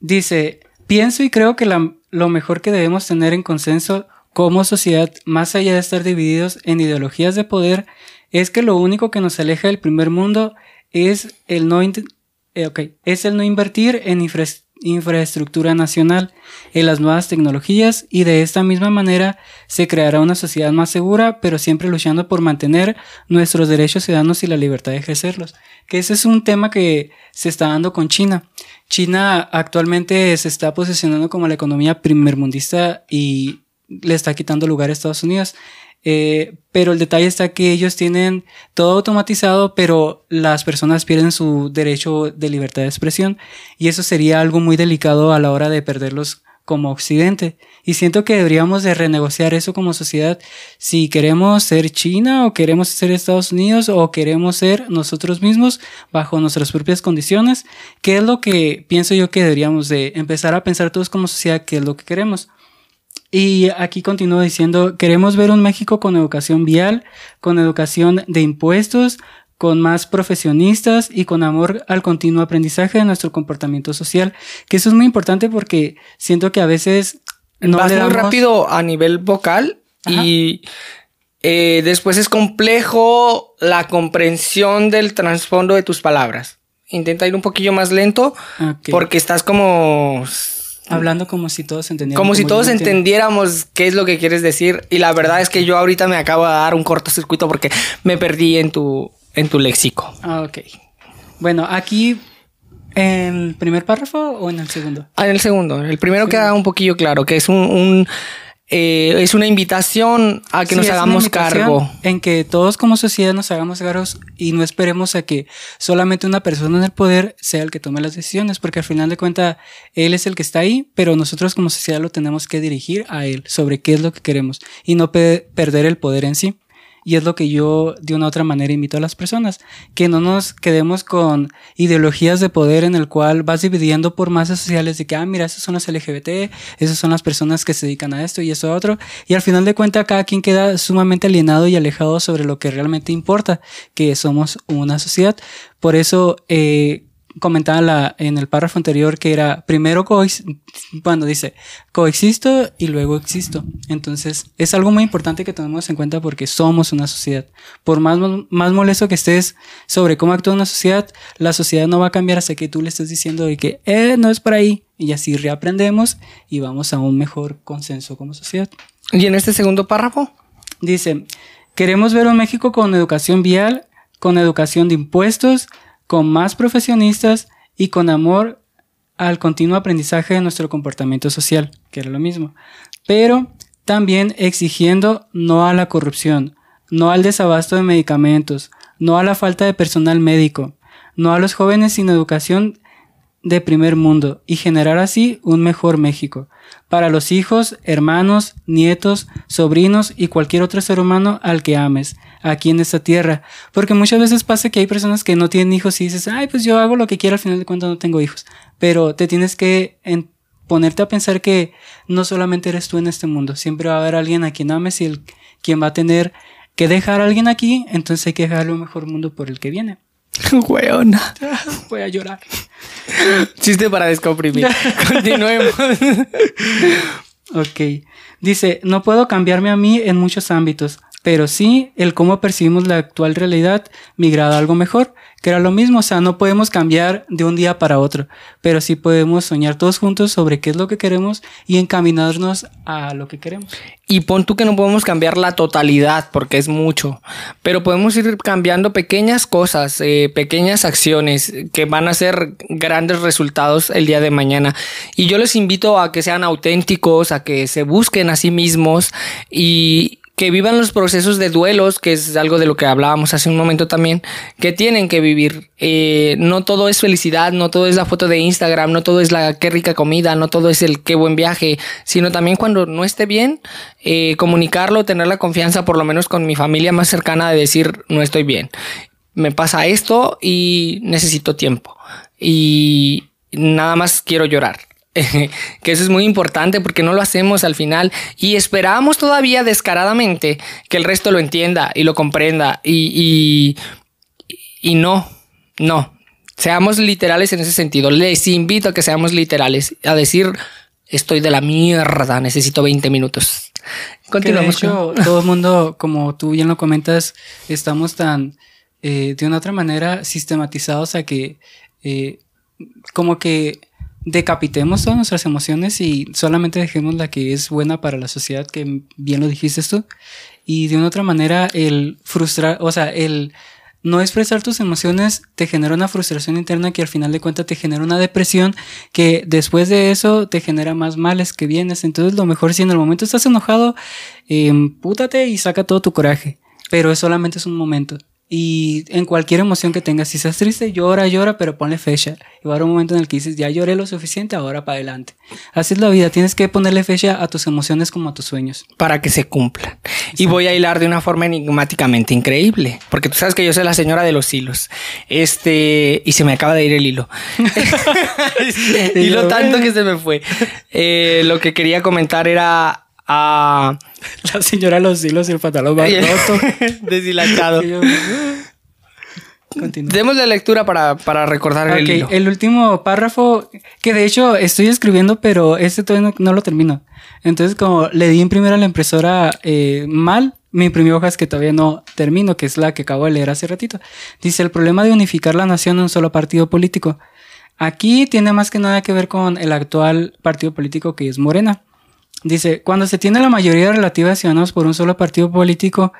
Dice, pienso y creo que lo mejor que debemos tener en consenso como sociedad, más allá de estar divididos en ideologías de poder, es que lo único que nos aleja del primer mundo es el no, eh, es el no invertir en infraestructura nacional, en las nuevas tecnologías y de esta misma manera se creará una sociedad más segura, pero siempre luchando por mantener nuestros derechos ciudadanos y la libertad de ejercerlos. Que ese es un tema que se está dando con China. China actualmente se está posicionando como la economía primermundista y le está quitando lugar a Estados Unidos. Eh, pero el detalle está que ellos tienen todo automatizado, pero las personas pierden su derecho de libertad de expresión y eso sería algo muy delicado a la hora de perderlos como occidente. Y siento que deberíamos de renegociar eso como sociedad. Si queremos ser China o queremos ser Estados Unidos o queremos ser nosotros mismos bajo nuestras propias condiciones, ¿qué es lo que pienso yo que deberíamos de empezar a pensar todos como sociedad qué es lo que queremos? Y aquí continúo diciendo, queremos ver un México con educación vial, con educación de impuestos, con más profesionistas y con amor al continuo aprendizaje de nuestro comportamiento social, que eso es muy importante porque siento que a veces no Vas muy rápido a nivel vocal y Eh, después es complejo la comprensión del trasfondo de tus palabras. Intenta ir un poquillo más lento porque estás como... Hablando como si todos entendieran. Como si todos entendiéramos qué es lo que quieres decir. Y la verdad es que yo ahorita me acabo de dar un cortocircuito porque me perdí en tu, en tu léxico. Ah, ok. Bueno, aquí, ¿en el primer párrafo o en el segundo? Ah, en el segundo. El primero queda un poquillo claro, que es un, un, eh, es una invitación a que Sí, nos hagamos cargo. En que todos como sociedad nos hagamos cargos y no esperemos a que solamente una persona en el poder sea el que tome las decisiones, porque al final de cuentas él es el que está ahí, pero nosotros como sociedad lo tenemos que dirigir a él sobre qué es lo que queremos y no pe- perder el poder en sí. Y es lo que yo de una u otra manera invito a las personas, que no nos quedemos con ideologías de poder en el cual vas dividiendo por masas sociales de que, ah, mira, esos son los LGBT, esas son las personas que se dedican a esto y eso a otro, y al final de cuentas cada quien queda sumamente alienado y alejado sobre lo que realmente importa, que somos una sociedad. Por eso, eh, comentaba la- en el párrafo anterior que era primero bueno dice coexisto y luego existo entonces es algo muy importante que tenemos en cuenta porque somos una sociedad. Por más más molesto que estés sobre cómo actúa una sociedad la sociedad no va a cambiar hasta que tú le estés diciendo de que eh, no es por ahí y así reaprendemos y vamos a un mejor consenso como sociedad. Y en este segundo párrafo, Dice, queremos ver un México con educación vial, con educación de impuestos, con más profesionistas y con amor al continuo aprendizaje de nuestro comportamiento social, que era lo mismo. Pero también exigiendo no a la corrupción, no al desabasto de medicamentos, no a la falta de personal médico, no a los jóvenes sin educación de primer mundo y generar así un mejor México para los hijos, hermanos, nietos, sobrinos y cualquier otro ser humano al que ames aquí en esta tierra. Porque muchas veces pasa que hay personas que no tienen hijos y dices, ay, pues yo hago lo que quiero, al final de cuentas no tengo hijos. Pero te tienes que ponerte a pensar que no solamente eres tú en este mundo, siempre va a haber alguien a quien ames y el, quien va a tener que dejar a alguien aquí, entonces hay que dejarle un mejor mundo por el que viene. weona. Voy a llorar. Chiste para descomprimir. Continuemos. Ok. Dice, no puedo cambiarme a mí en muchos ámbitos, pero sí el cómo percibimos la actual realidad migrado a algo mejor, que era lo mismo, o sea, no podemos cambiar de un día para otro, pero sí podemos soñar todos juntos sobre qué es lo que queremos y encaminarnos a lo que queremos. Y pon tú que no podemos cambiar la totalidad porque es mucho, pero podemos ir cambiando pequeñas cosas, eh, pequeñas acciones que van a ser grandes resultados el día de mañana. Y yo les invito a que sean auténticos, a que se busquen a sí mismos y que vivan los procesos de duelos, que es algo de lo que hablábamos hace un momento también, que tienen que vivir. Eh, no todo es felicidad, no todo es la foto de Instagram, no todo es la qué rica comida, no todo es el qué buen viaje, sino también cuando no esté bien, eh, comunicarlo, tener la confianza, por lo menos con mi familia más cercana, de decir no estoy bien. Me pasa esto y necesito tiempo. Y nada más quiero llorar. que eso es muy importante porque no lo hacemos al final y esperamos todavía descaradamente que el resto lo entienda y lo comprenda y, y, y no, no, seamos literales en ese sentido. Les invito a que seamos literales, a decir estoy de la mierda, necesito 20 minutos. Continuamos. Que de hecho, todo el mundo, como tú bien lo comentas, estamos tan eh, de una otra manera sistematizados a que eh, como que decapitemos todas nuestras emociones y solamente dejemos la que es buena para la sociedad, que bien lo dijiste tú. Y de una otra manera, el frustrar, o sea, el no expresar tus emociones te genera una frustración interna que al final de cuentas te genera una depresión que después de eso te genera más males que bienes. Entonces lo mejor si en el momento estás enojado, eh, pútate y saca todo tu coraje. Pero solamente es un momento. Y en cualquier emoción que tengas, si estás triste, llora, llora, pero ponle fecha. Y va a haber un momento en el que dices, ya lloré lo suficiente, ahora para adelante. Así es la vida, tienes que ponerle fecha a tus emociones como a tus sueños. Para que se cumplan. Exacto. Y voy a hilar de una forma enigmáticamente increíble, porque tú sabes que yo soy la señora de los hilos. Este, y se me acaba de ir el hilo. hilo tanto que se me fue. Eh, lo que quería comentar era a... La señora de los hilos y el pantalón más roto. Deshilachado. Demos la lectura para, para recordar okay, el hilo. El último párrafo, que de hecho estoy escribiendo, pero este todavía no, no lo termino. Entonces, como le di imprimir a la impresora eh, mal, me imprimió hojas que todavía no termino, que es la que acabo de leer hace ratito. Dice, el problema de unificar la nación en un solo partido político. Aquí tiene más que nada que ver con el actual partido político que es Morena. Dice, cuando se tiene la mayoría relativa de ciudadanos por un solo partido político,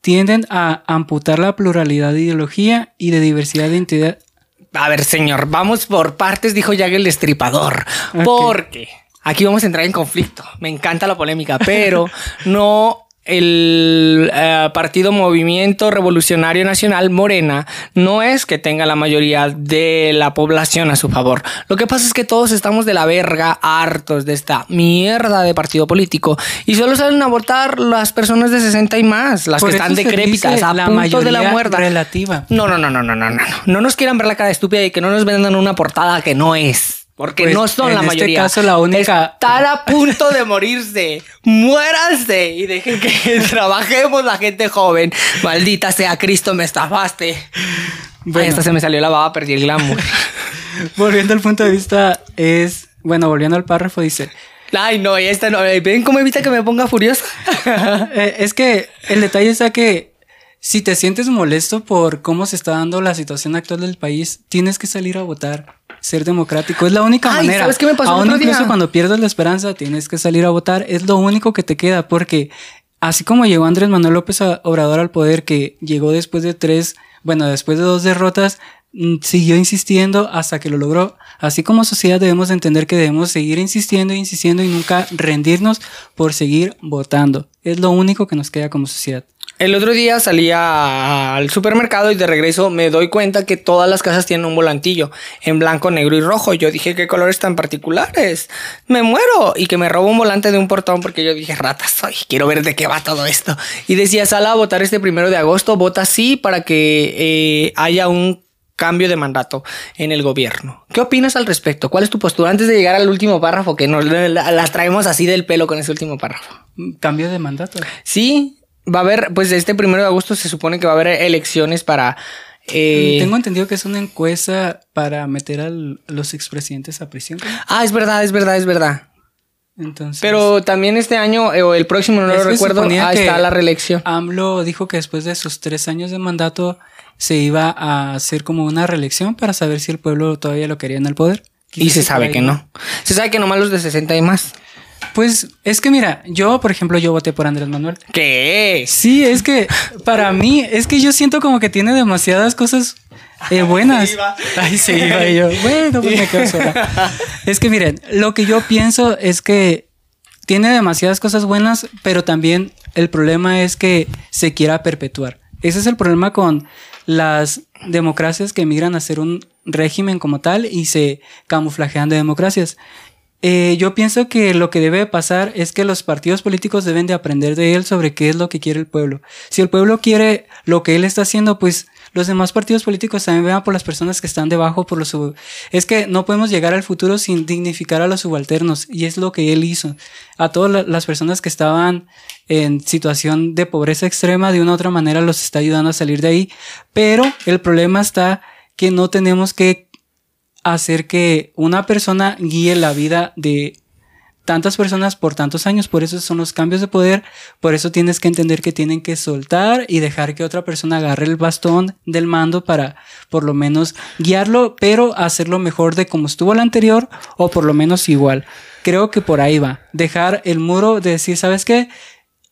tienden a amputar la pluralidad de ideología y de diversidad de identidad. A ver, señor, vamos por partes, dijo Jack el Destripador. Porque aquí vamos a entrar en conflicto. Me encanta la polémica, pero no el eh, Partido Movimiento Revolucionario Nacional Morena no es que tenga la mayoría de la población a su favor. Lo que pasa es que todos estamos de la verga hartos de esta mierda de partido político y solo salen a votar las personas de 60 y más, las que están decrépitas, a la punto de la muerte. relativa. No, no, no, no, no, no, no. No nos quieran ver la cara estúpida y que no nos vendan una portada que no es. Porque pues, no son la este mayoría. En este caso, la única. Estar a punto de morirse. Muéranse y dejen que trabajemos la gente joven. Maldita sea Cristo, me estafaste. Bueno. esta se me salió la baba, perdí el glamour. volviendo al punto de vista, es. Bueno, volviendo al párrafo, dice. Ay, no, esta no. ¿Ven cómo evita que me ponga furioso? Eh, es que el detalle está que si te sientes molesto por cómo se está dando la situación actual del país, tienes que salir a votar ser democrático. Es la única manera. ¿sabes qué me pasó Aún incluso cuando pierdes la esperanza, tienes que salir a votar. Es lo único que te queda, porque así como llegó Andrés Manuel López Obrador al poder, que llegó después de tres, bueno, después de dos derrotas, mm, siguió insistiendo hasta que lo logró. Así como sociedad debemos entender que debemos seguir insistiendo, insistiendo y nunca rendirnos por seguir votando. Es lo único que nos queda como sociedad. El otro día salía al supermercado y de regreso me doy cuenta que todas las casas tienen un volantillo en blanco, negro y rojo. Yo dije, ¿qué colores tan particulares? Me muero. Y que me robo un volante de un portón porque yo dije, rata soy, quiero ver de qué va todo esto. Y decía, sala a votar este primero de agosto, vota sí para que eh, haya un cambio de mandato en el gobierno. ¿Qué opinas al respecto? ¿Cuál es tu postura antes de llegar al último párrafo que nos las traemos así del pelo con ese último párrafo? Cambio de mandato. Sí, va a haber, pues este primero de agosto se supone que va a haber elecciones para... Eh, Tengo entendido que es una encuesta para meter a los expresidentes a prisión. Ah, es verdad, es verdad, es verdad. Entonces, Pero también este año eh, o el próximo, no lo recuerdo, ah, está la reelección. AMLO dijo que después de sus tres años de mandato se iba a hacer como una reelección para saber si el pueblo todavía lo quería en el poder. Y se sabe que no. Se sabe que nomás los de 60 y más. Pues es que mira, yo por ejemplo yo voté por Andrés Manuel. ¿Qué? Sí, es que para mí es que yo siento como que tiene demasiadas cosas eh, buenas. Ay, se iba yo. Bueno, pues me quedo sola. Es que miren, lo que yo pienso es que tiene demasiadas cosas buenas, pero también el problema es que se quiera perpetuar. Ese es el problema con las democracias que emigran a ser un régimen como tal y se camuflajean de democracias. Eh, yo pienso que lo que debe pasar es que los partidos políticos deben de aprender de él sobre qué es lo que quiere el pueblo. Si el pueblo quiere lo que él está haciendo, pues los demás partidos políticos también vean por las personas que están debajo, por los Es que no podemos llegar al futuro sin dignificar a los subalternos, y es lo que él hizo. A todas las personas que estaban en situación de pobreza extrema, de una u otra manera los está ayudando a salir de ahí. Pero el problema está que no tenemos que hacer que una persona guíe la vida de tantas personas por tantos años, por eso son los cambios de poder, por eso tienes que entender que tienen que soltar y dejar que otra persona agarre el bastón del mando para por lo menos guiarlo, pero hacerlo mejor de como estuvo el anterior o por lo menos igual. Creo que por ahí va. Dejar el muro de decir, ¿sabes qué?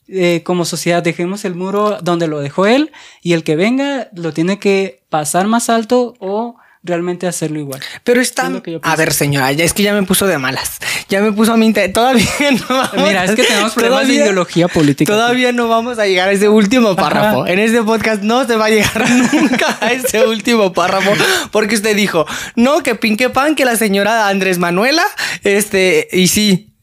Eh, como sociedad dejemos el muro donde lo dejó él y el que venga lo tiene que pasar más alto o realmente hacerlo igual. Pero está... a ver, señora, ya es que ya me puso de malas. Ya me puso a mi... Todavía no Mira, es que tenemos problemas de ideología política. Todavía no vamos a llegar a ese último párrafo. En este podcast no se va a llegar nunca a ese último párrafo porque usted dijo, no, que pinque pan, que la señora Andrés Manuela, este, y sí,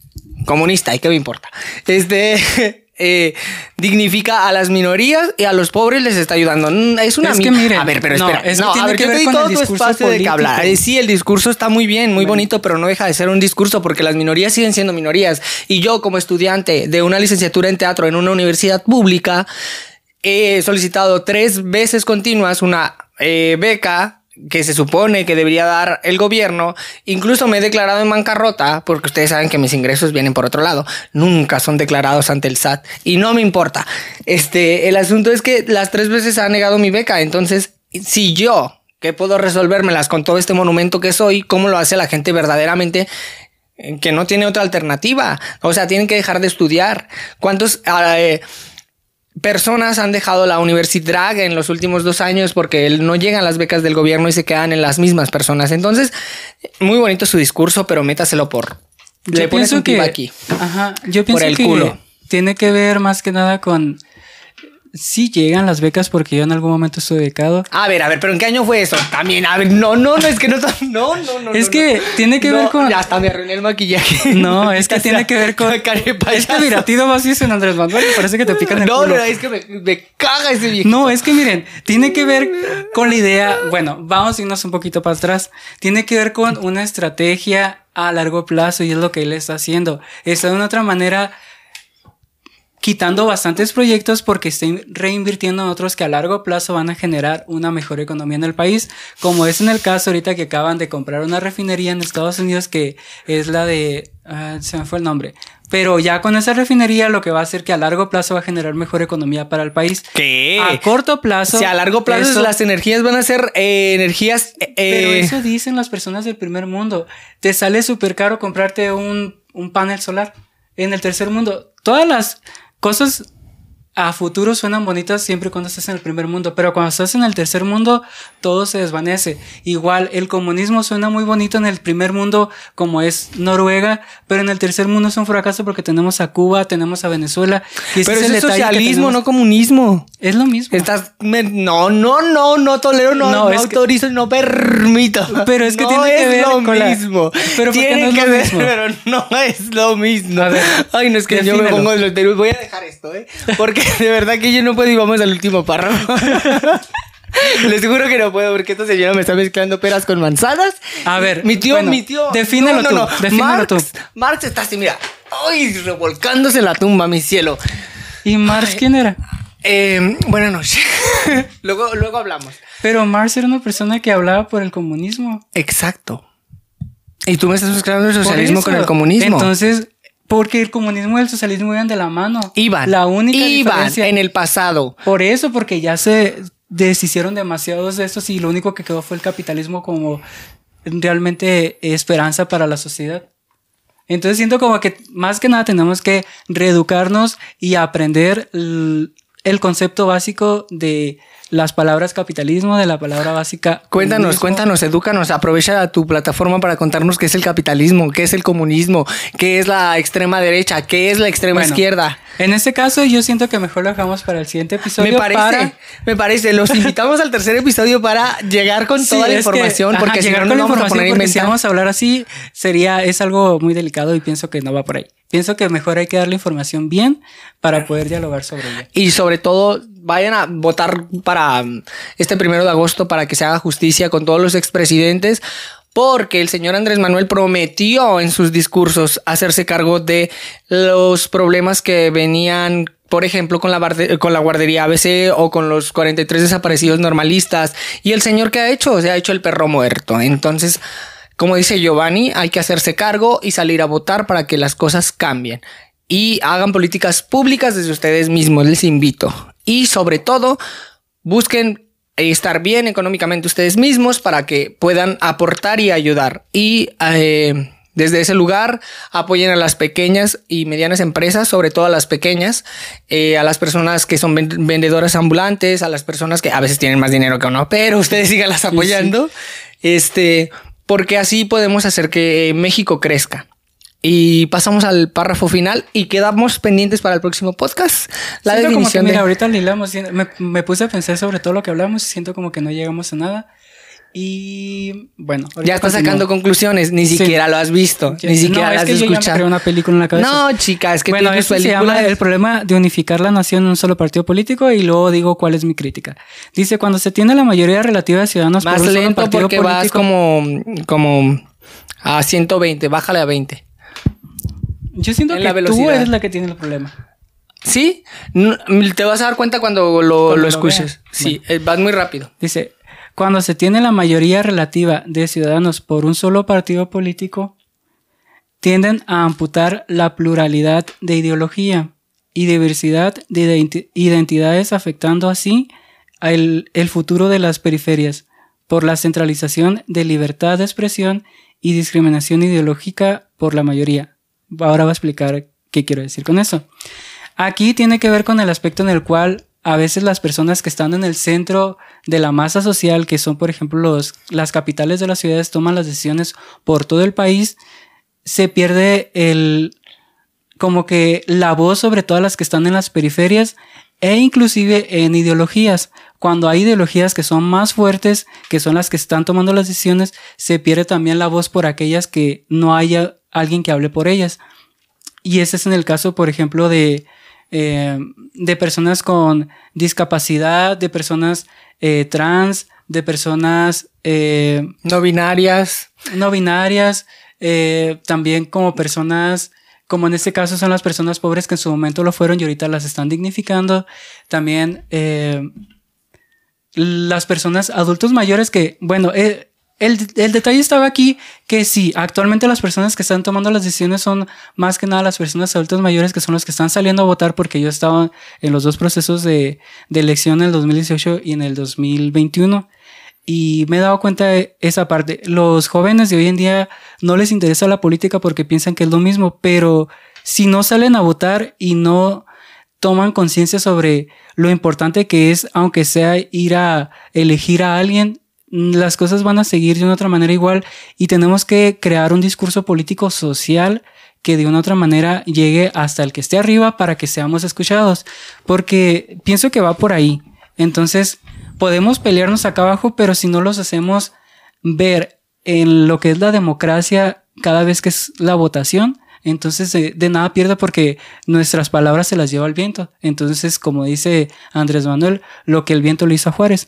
comunista, ¿y qué me importa? Este... Eh, dignifica a las minorías y a los pobres les está ayudando. Mm, es una es que miren, A ver, pero espera. No, es que tiene que ver con todo el espacio de que hablar. Eh, sí, el discurso está muy bien, muy bonito, pero no deja de ser un discurso porque las minorías siguen siendo minorías. Y yo, como estudiante de una licenciatura en teatro en una universidad pública, he solicitado tres veces continuas una eh, beca que se supone que debería dar el gobierno. Incluso me he declarado en bancarrota porque ustedes saben que mis ingresos vienen por otro lado. Nunca son declarados ante el SAT y no me importa. Este, el asunto es que las tres veces ha negado mi beca. Entonces, si yo que puedo resolvérmelas con todo este monumento que soy, ¿cómo lo hace la gente verdaderamente eh, que no tiene otra alternativa? O sea, tienen que dejar de estudiar. ¿Cuántos... eh, personas han dejado la universidad en los últimos dos años porque no llegan las becas del gobierno y se quedan en las mismas personas. Entonces, muy bonito su discurso, pero métaselo por. Yo le pones pienso un que, aquí. Ajá, yo Por pienso el que culo. tiene que ver más que nada con sí llegan las becas porque yo en algún momento estuve becado. A ver, a ver, pero ¿en qué año fue eso? También, a ver, no, no, no, es que no, no, no, no. Es no, que no. tiene que No, ver con- hasta me arruiné el maquillaje. No, es que tiene que ver con. Es que mira, ti nomás dicen Andrés Manuel y parece que te pican el No, culo. no, es que me, me caga ese viejo. No, es que miren, tiene que ver con la idea, bueno, vamos a irnos un poquito para atrás, tiene que ver con una estrategia a largo plazo y es lo que él está haciendo. Está de una otra manera quitando bastantes proyectos porque está in- reinvirtiendo en otros que a largo plazo van a generar una mejor economía en el país, como es en el caso ahorita que acaban de comprar una refinería en Estados Unidos que es la de, ah, se me fue el nombre, pero ya con esa refinería lo que va a hacer que a largo plazo va a generar mejor economía para el país. ¿Qué? A corto plazo. Sea, a largo plazo eso- las energías van a ser eh, energías. eh, Pero eh, eso dicen las personas del primer mundo. Te sale súper caro comprarte un, un panel solar. En el tercer mundo, todas las cosas a futuro suenan bonitas siempre cuando estás en el primer mundo, pero cuando estás en el tercer mundo, todo se desvanece. Igual, el comunismo suena muy bonito en el primer mundo, como es Noruega, pero en el tercer mundo es un fracaso porque tenemos a Cuba, tenemos a Venezuela. Y pero es el socialismo, no comunismo. Es lo mismo. Estás. me- no, no, no, no tolero, no, No, no, es que- autorizo, no permito. Pero es que no tiene que ver lo con la- mismo. Pero ¿por qué tiene no es que lo ver, mismo? pero no es lo mismo. A ver, Ay, no es que yo me pongo nervios. Voy a dejar esto, ¿eh? Porque de verdad que yo no puedo y vamos al último párrafo. Les juro que no puedo porque esta señora me está mezclando peras con manzanas. A ver, mi tío, bueno, mi tío. defínelo tú, defínelo Marx, tú. Marx está así, mira. Ay, revolcándose en la tumba, mi cielo. ¿Y Marx quién era? Eh, buenas noches. luego, luego hablamos. Pero Marx era una persona que hablaba por el comunismo. Exacto. Y tú me estás mezclando el socialismo eso. con el comunismo. Entonces, porque el comunismo y el socialismo iban de la mano. iban. La única iban diferencia. en el pasado. Por eso, porque ya se deshicieron demasiados de estos y lo único que quedó fue el capitalismo como realmente esperanza para la sociedad. Entonces siento como que más que nada tenemos que reeducarnos y aprender el concepto básico de las palabras capitalismo, de la palabra básica. Cuéntanos, comunismo. cuéntanos, edúcanos, aprovecha tu plataforma para contarnos qué es el capitalismo, qué es el comunismo, qué es la extrema derecha, qué es la extrema Bueno, izquierda. En este caso, yo siento que mejor lo dejamos para el siguiente episodio. Me parece, para- me parece. Los invitamos al tercer episodio para llegar con Sí, toda la que, información, ajá, porque si llegar no la vamos a poner a información, porque si vamos a hablar así, sería, es algo muy delicado y pienso que no va por ahí. Pienso que mejor hay que dar la información bien para poder dialogar sobre ella. Y sobre todo, vayan a votar para mm, este primero de agosto para que se haga justicia con todos los expresidentes. Porque el señor Andrés Manuel prometió en sus discursos hacerse cargo de los problemas que venían, por ejemplo, con la, con la guardería ABC o con los 43 desaparecidos normalistas. Y el señor que ha hecho, se ha hecho el perro muerto. Entonces, como dice Giovanni, hay que hacerse cargo y salir a votar para que las cosas cambien. Y hagan políticas públicas desde ustedes mismos, les invito. Y sobre todo, busquen estar bien económicamente ustedes mismos para que puedan aportar y ayudar. Y eh, desde ese lugar apoyen a las pequeñas y medianas empresas, sobre todo a las pequeñas, eh, a las personas que son ven- vendedoras ambulantes, a las personas que a veces tienen más dinero que uno, pero ustedes síganlas apoyando. Este, porque así podemos hacer que México crezca. Y pasamos al párrafo final y quedamos pendientes para el próximo podcast. La Siento como que, definición mira, de... ahorita le hilamos, me, me puse a pensar sobre todo lo que hablamos y siento como que no llegamos a nada. Y bueno, Ya estás sacando conclusiones, ni Sí. siquiera lo has visto, Ya- ni siquiera no, lo es has que yo ya me escuchado. una película en la cabeza. No, chica, es que bueno, eso se llama el problema de unificar la nación en un solo partido político y luego digo cuál es mi crítica. Dice, cuando se tiene la mayoría relativa de ciudadanos más por un solo lento partido porque vas político, como, como a 120, bájale a 20. Yo siento en que la tú eres la que tiene el problema. ¿Sí? No, te vas a dar cuenta cuando lo, Cuando lo lo escuches. Sí, eh, vas muy rápido. Dice, Cuando se tiene la mayoría relativa de ciudadanos por un solo partido político, tienden a amputar la pluralidad de ideología y diversidad de identidades afectando así el, el futuro de las periferias por la centralización de libertad de expresión y discriminación ideológica por la mayoría. Ahora voy a explicar qué quiero decir con eso. Aquí tiene que ver con el aspecto en el cual a veces las personas que están en el centro de la masa social, que son por ejemplo los, las capitales de las ciudades, toman las decisiones por todo el país, se pierde el, como que la voz sobre todas las que están en las periferias e inclusive en ideologías. Cuando hay ideologías que son más fuertes, que son las que están tomando las decisiones, se pierde también la voz por aquellas que no haya alguien que hable por ellas. Y ese es en el caso, por ejemplo, de, eh, de personas con discapacidad, de personas eh, trans, de personas eh, no binarias. No binarias, también como personas, como en este caso son las personas pobres que en su momento lo fueron y ahorita las están dignificando. También las personas adultos mayores que, bueno, el, detalle estaba aquí que sí, actualmente las personas que están tomando las decisiones son más que nada las personas adultas mayores que son los que están saliendo a votar porque yo estaba en los dos procesos de, de elección en el 2018 y en el 2021 y me he dado cuenta de esa parte. Los jóvenes de hoy en día no les interesa la política porque piensan que es lo mismo, pero si no salen a votar y no toman conciencia sobre lo importante que es, aunque sea ir a elegir a alguien, las cosas van a seguir de una otra manera igual y tenemos que crear un discurso político social que de una otra manera llegue hasta el que esté arriba para que seamos escuchados, porque pienso que va por ahí. Entonces, podemos pelearnos acá abajo, pero si no los hacemos ver en lo que es la democracia cada vez que es la votación, entonces de, de, nada pierde porque nuestras palabras se las lleva el viento. Entonces, como dice Andrés Manuel, lo que el viento le hizo a Juárez.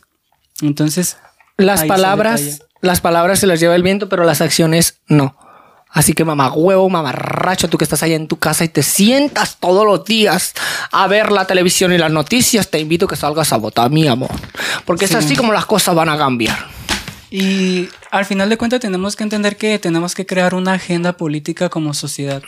Entonces, las palabras, las palabras se las lleva el viento, pero las acciones no. Así que mamá huevo, mamarracho, tú que estás allá en tu casa y te sientas todos los días a ver la televisión y las noticias, te invito a que salgas a votar, mi amor. Porque es así como las cosas van a cambiar. Y al final de cuentas tenemos que entender que tenemos que crear una agenda política como sociedad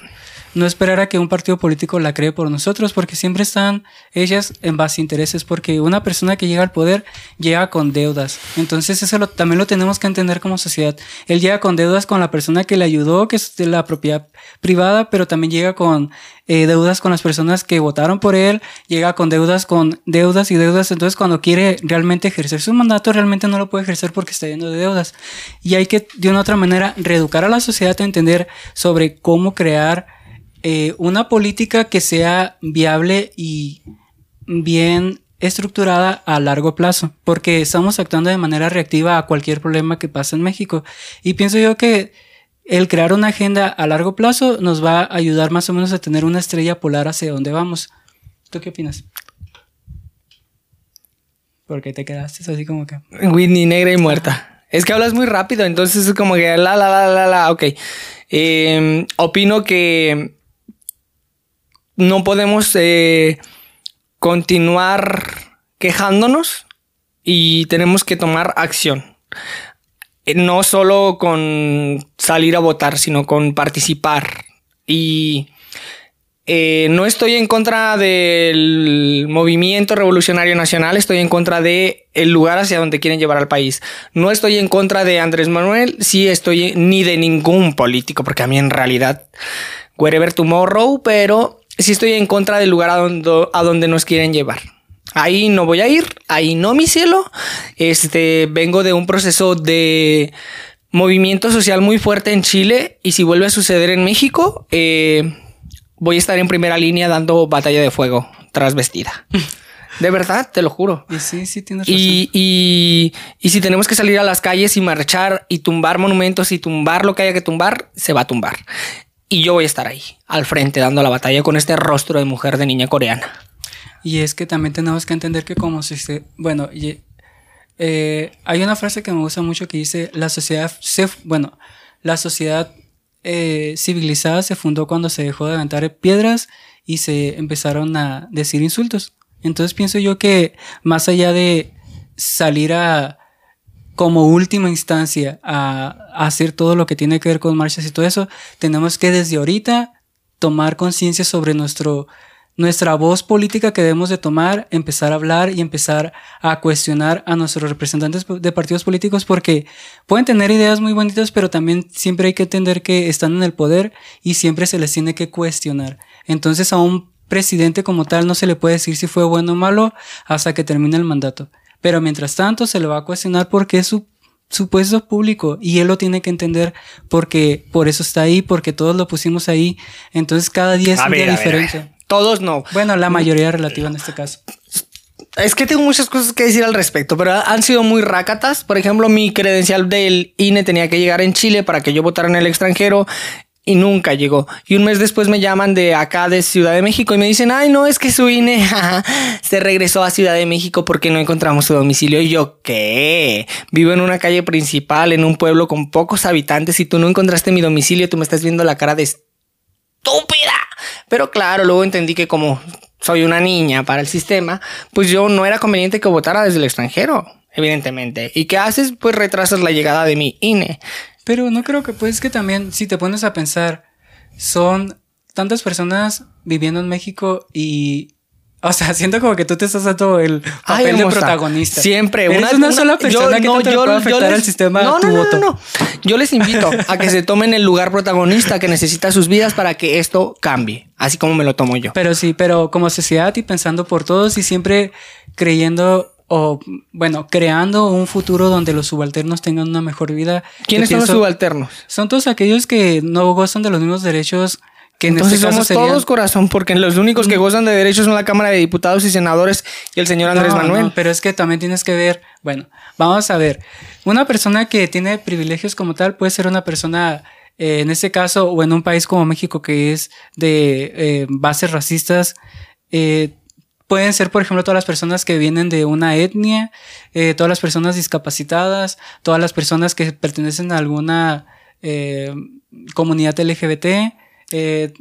no esperar a que un partido político la cree por nosotros, porque siempre están ellas en base a intereses, porque una persona que llega al poder llega con deudas. Entonces eso también lo tenemos que entender como sociedad. Él llega con deudas con la persona que le ayudó, que es de la propiedad privada, pero también llega con eh, deudas con las personas que votaron por él, llega con deudas con deudas y deudas. Entonces cuando quiere realmente ejercer su mandato, realmente no lo puede ejercer porque está lleno de deudas. Y hay que de una otra manera reeducar a la sociedad a entender sobre cómo crear eh, una política que sea viable y bien estructurada a largo plazo, porque estamos actuando de manera reactiva a cualquier problema que pasa en México. Y pienso yo que el crear una agenda a largo plazo nos va a ayudar más o menos a tener una estrella polar hacia donde vamos. ¿Tú qué opinas? Porque te quedaste así como que. Whitney negra y muerta. Es que hablas muy rápido, entonces es como que la la la la la. Ok. Em, opino que no podemos eh, continuar quejándonos y tenemos que tomar acción. Eh, no solo con salir a votar, sino con participar. Y eh, no estoy en contra del movimiento revolucionario nacional, estoy en contra de el lugar hacia donde quieren llevar al país. No estoy en contra de Andrés Manuel, sí estoy ni de ningún político, porque a mí en realidad, wherever tomorrow, pero si estoy en contra del lugar a donde, a donde nos quieren llevar. Ahí no voy a ir, ahí no, mi cielo. Este, vengo de un proceso de movimiento social muy fuerte en Chile y si vuelve a suceder en México, eh, voy a estar en primera línea dando batalla de fuego tras vestida. De verdad, te lo juro. Y sí, sí, tienes razón. Y, y, y, si tenemos que salir a las calles y marchar y tumbar monumentos y tumbar lo que haya que tumbar, se va a tumbar. Y yo voy a estar ahí, al frente, dando la batalla con este rostro de mujer de niña coreana. Y es que también tenemos que entender que como si se... Bueno, eh, hay una frase que me gusta mucho que dice, la sociedad, se, bueno, la sociedad eh, civilizada se fundó cuando se dejó de aventar piedras y se empezaron a decir insultos. Entonces pienso yo que más allá de salir a como última instancia a, hacer todo lo que tiene que ver con marchas y todo eso, tenemos que desde ahorita tomar conciencia sobre nuestro nuestra voz política que debemos de tomar, empezar a hablar y empezar a cuestionar a nuestros representantes de partidos políticos porque pueden tener ideas muy bonitas, pero también siempre hay que entender que están en el poder y siempre se les tiene que cuestionar. Entonces a un presidente como tal no se le puede decir si fue bueno o malo hasta que termine el mandato. Pero mientras tanto se le va a cuestionar porque es su su puesto público y él lo tiene que entender porque por eso está ahí, porque todos lo pusimos ahí. Entonces cada día es un día diferente. Todos no. Bueno, la mayoría relativa en este caso. Es que tengo muchas cosas que decir al respecto, pero han sido muy rácatas. Por ejemplo, mi credencial del INE tenía que llegar en Chile para que yo votara en el extranjero y nunca llegó. Y un mes después me llaman de acá de Ciudad de México y me dicen, ay, no, es que su INE se regresó a Ciudad de México porque no encontramos su domicilio. Y yo, ¿qué? Vivo en una calle principal, en un pueblo con pocos habitantes y tú no encontraste mi domicilio, tú me estás viendo la cara de estúpida. Pero claro, luego entendí que como soy una niña para el sistema, pues yo no era conveniente que votara desde el extranjero, evidentemente. ¿Y qué haces? Pues retrasas la llegada de mi INE. Pero no creo que, pues que también, si te pones a pensar, son tantas personas viviendo en México y o sea, siento como que tú te estás dando el papel de protagonista. Siempre. Eres una, sola persona yo, que no, yo, afectar al sistema no, no, no, No, Yo les invito a que se tomen el lugar protagonista que necesita sus vidas para que esto cambie. Así como me lo tomo yo. Pero sí, pero como sociedad y pensando por todos y siempre creyendo o, bueno, creando un futuro donde los subalternos tengan una mejor vida. ¿Quiénes son los subalternos? Son todos aquellos que no gozan de los mismos derechos que Entonces este somos todos corazón, porque los únicos que gozan de derechos son la Cámara de Diputados y Senadores y el señor Andrés Manuel. pero es que también tienes que ver, bueno, vamos a ver, una persona que tiene privilegios como tal puede ser una persona, eh, en este caso, o en un país como México que es de eh, bases racistas, eh, pueden ser, por ejemplo, todas las personas que vienen de una etnia, todas las personas discapacitadas, todas las personas que pertenecen a alguna comunidad LGBT, eh,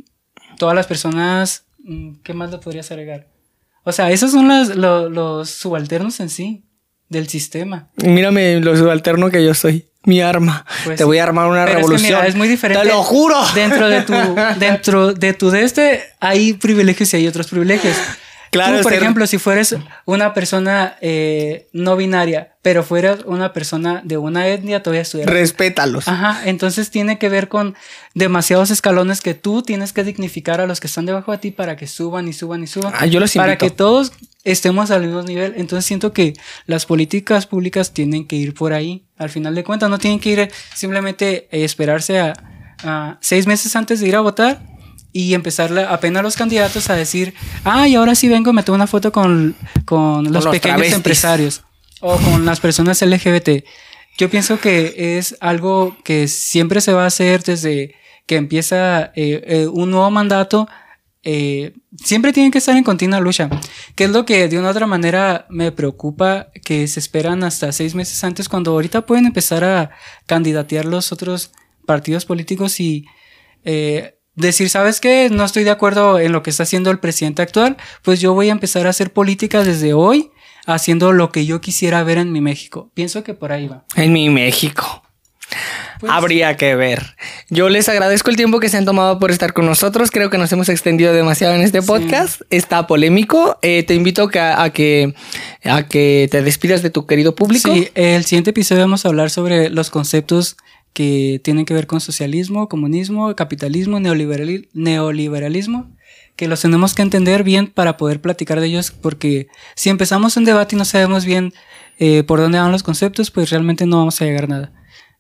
todas las personas, mm, ¿qué más le podrías agregar? O sea, esos son los, subalternos en sí del sistema. Mírame lo subalterno que yo soy. Mi arma. Pues Te voy a armar una revolución. Es, muy diferente. Te lo juro. Dentro de tu, dentro de tu de este hay privilegios y hay otros privilegios. Claro, por ejemplo, si fueres una persona eh, no binaria, pero fueras una persona de una etnia, todavía estudiar. Respétalos. Ajá, entonces tiene que ver con demasiados escalones que tú tienes que dignificar a los que están debajo de ti para que suban y suban y suban. Ah, yo los Para que todos estemos al mismo nivel. Entonces siento que las políticas públicas tienen que ir por ahí. Al final de cuentas, no tienen que ir simplemente eh, esperarse a, a seis meses antes de ir a votar y empezar apenas los candidatos a decir, ay, ahora sí vengo, me tomo una foto con, con los, pequeños empresarios o con las personas LGBT. Yo pienso que es algo que siempre se va a hacer desde que empieza eh, eh, un nuevo mandato. Eh, siempre tienen que estar en continua lucha. Que es lo que de una u otra manera me preocupa que se esperan hasta seis meses antes, cuando ahorita pueden empezar a candidatear los otros partidos políticos y decir, ¿sabes qué? No estoy de acuerdo en lo que está haciendo el presidente actual, pues yo voy a empezar a hacer política desde hoy, haciendo lo que yo quisiera ver en mi México. Pienso que por ahí va. En mi México. Pues Habría que ver. Yo les agradezco el tiempo que se han tomado por estar con nosotros. Creo que nos hemos extendido demasiado en este podcast. Está polémico. Eh, te invito a, a, que, a que te despidas de tu querido público. Sí, el siguiente episodio vamos a hablar sobre los conceptos que tienen que ver con socialismo, comunismo, capitalismo, neoliberalismo, que los tenemos que entender bien para poder platicar de ellos, porque si empezamos un debate y no sabemos bien eh, por dónde van los conceptos, pues realmente no vamos a llegar a nada.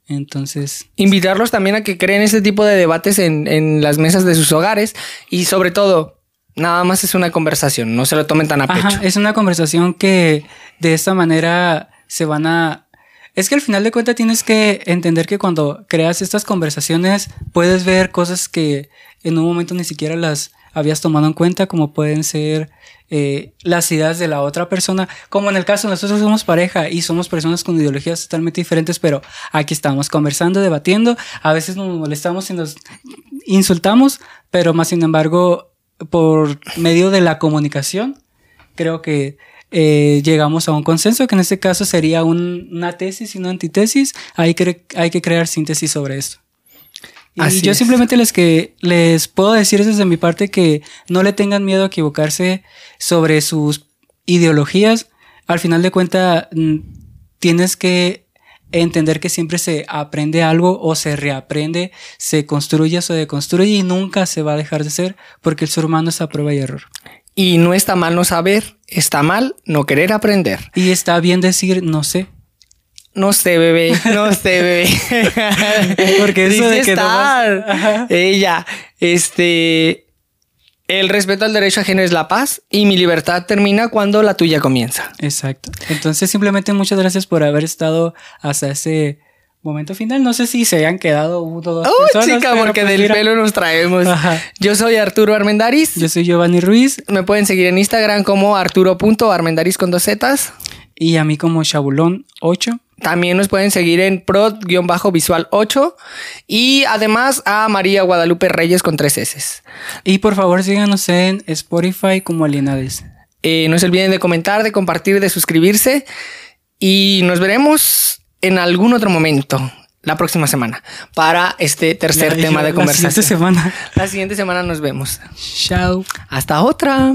Entonces. Invitarlos también a que creen este tipo de debates en, las mesas de sus hogares y sobre todo, nada más es una conversación, no se lo tomen tan a pecho. es una conversación que de esta manera se van a es que al final de cuentas tienes que entender que cuando creas estas conversaciones puedes ver cosas que en un momento ni siquiera las habías tomado en cuenta, como pueden ser eh, las ideas de la otra persona. Como en el caso, nosotros somos pareja y somos personas con ideologías totalmente diferentes, pero aquí estamos conversando, debatiendo. A veces nos molestamos y nos insultamos, pero más sin embargo, por medio de la comunicación, creo que eh, llegamos a un consenso, que en este caso sería una tesis y una antitesis. Hay que, hay que crear síntesis sobre esto. Y yo simplemente les, que, les puedo decir desde mi parte que no le tengan miedo a equivocarse sobre sus ideologías. Al final de cuentas, mm, tienes que entender que siempre se aprende algo o se reaprende, se construye o se deconstruye y nunca se va a dejar de ser porque el ser humano es a prueba y error. Y no está mal no saber, está mal no querer aprender. Y está bien decir no sé. No sé, bebé, no sé, bebé. porque eso de que Ella, este, el respeto al derecho ajeno es la paz y mi libertad termina cuando la tuya comienza. Exacto. Entonces, simplemente muchas gracias por haber estado hasta ese momento final. No sé si se hayan quedado uno o dos oh, chica, porque pues del pelo nos traemos. Yo soy Arturo Armendariz. Yo soy Giovanni Ruiz. Me pueden seguir en Instagram como arturo.armendariz con dos zetas. Y a mí como Chabulón8. También nos pueden seguir en prod-visual 8 y además a María Guadalupe Reyes con tres S. Y por favor síganos en Spotify como Alienades. Eh, no se olviden de comentar, de compartir, de suscribirse y nos veremos en algún otro momento la próxima semana para este tercer tema de conversación. La siguiente semana. La siguiente semana nos vemos. Chao. Hasta otra.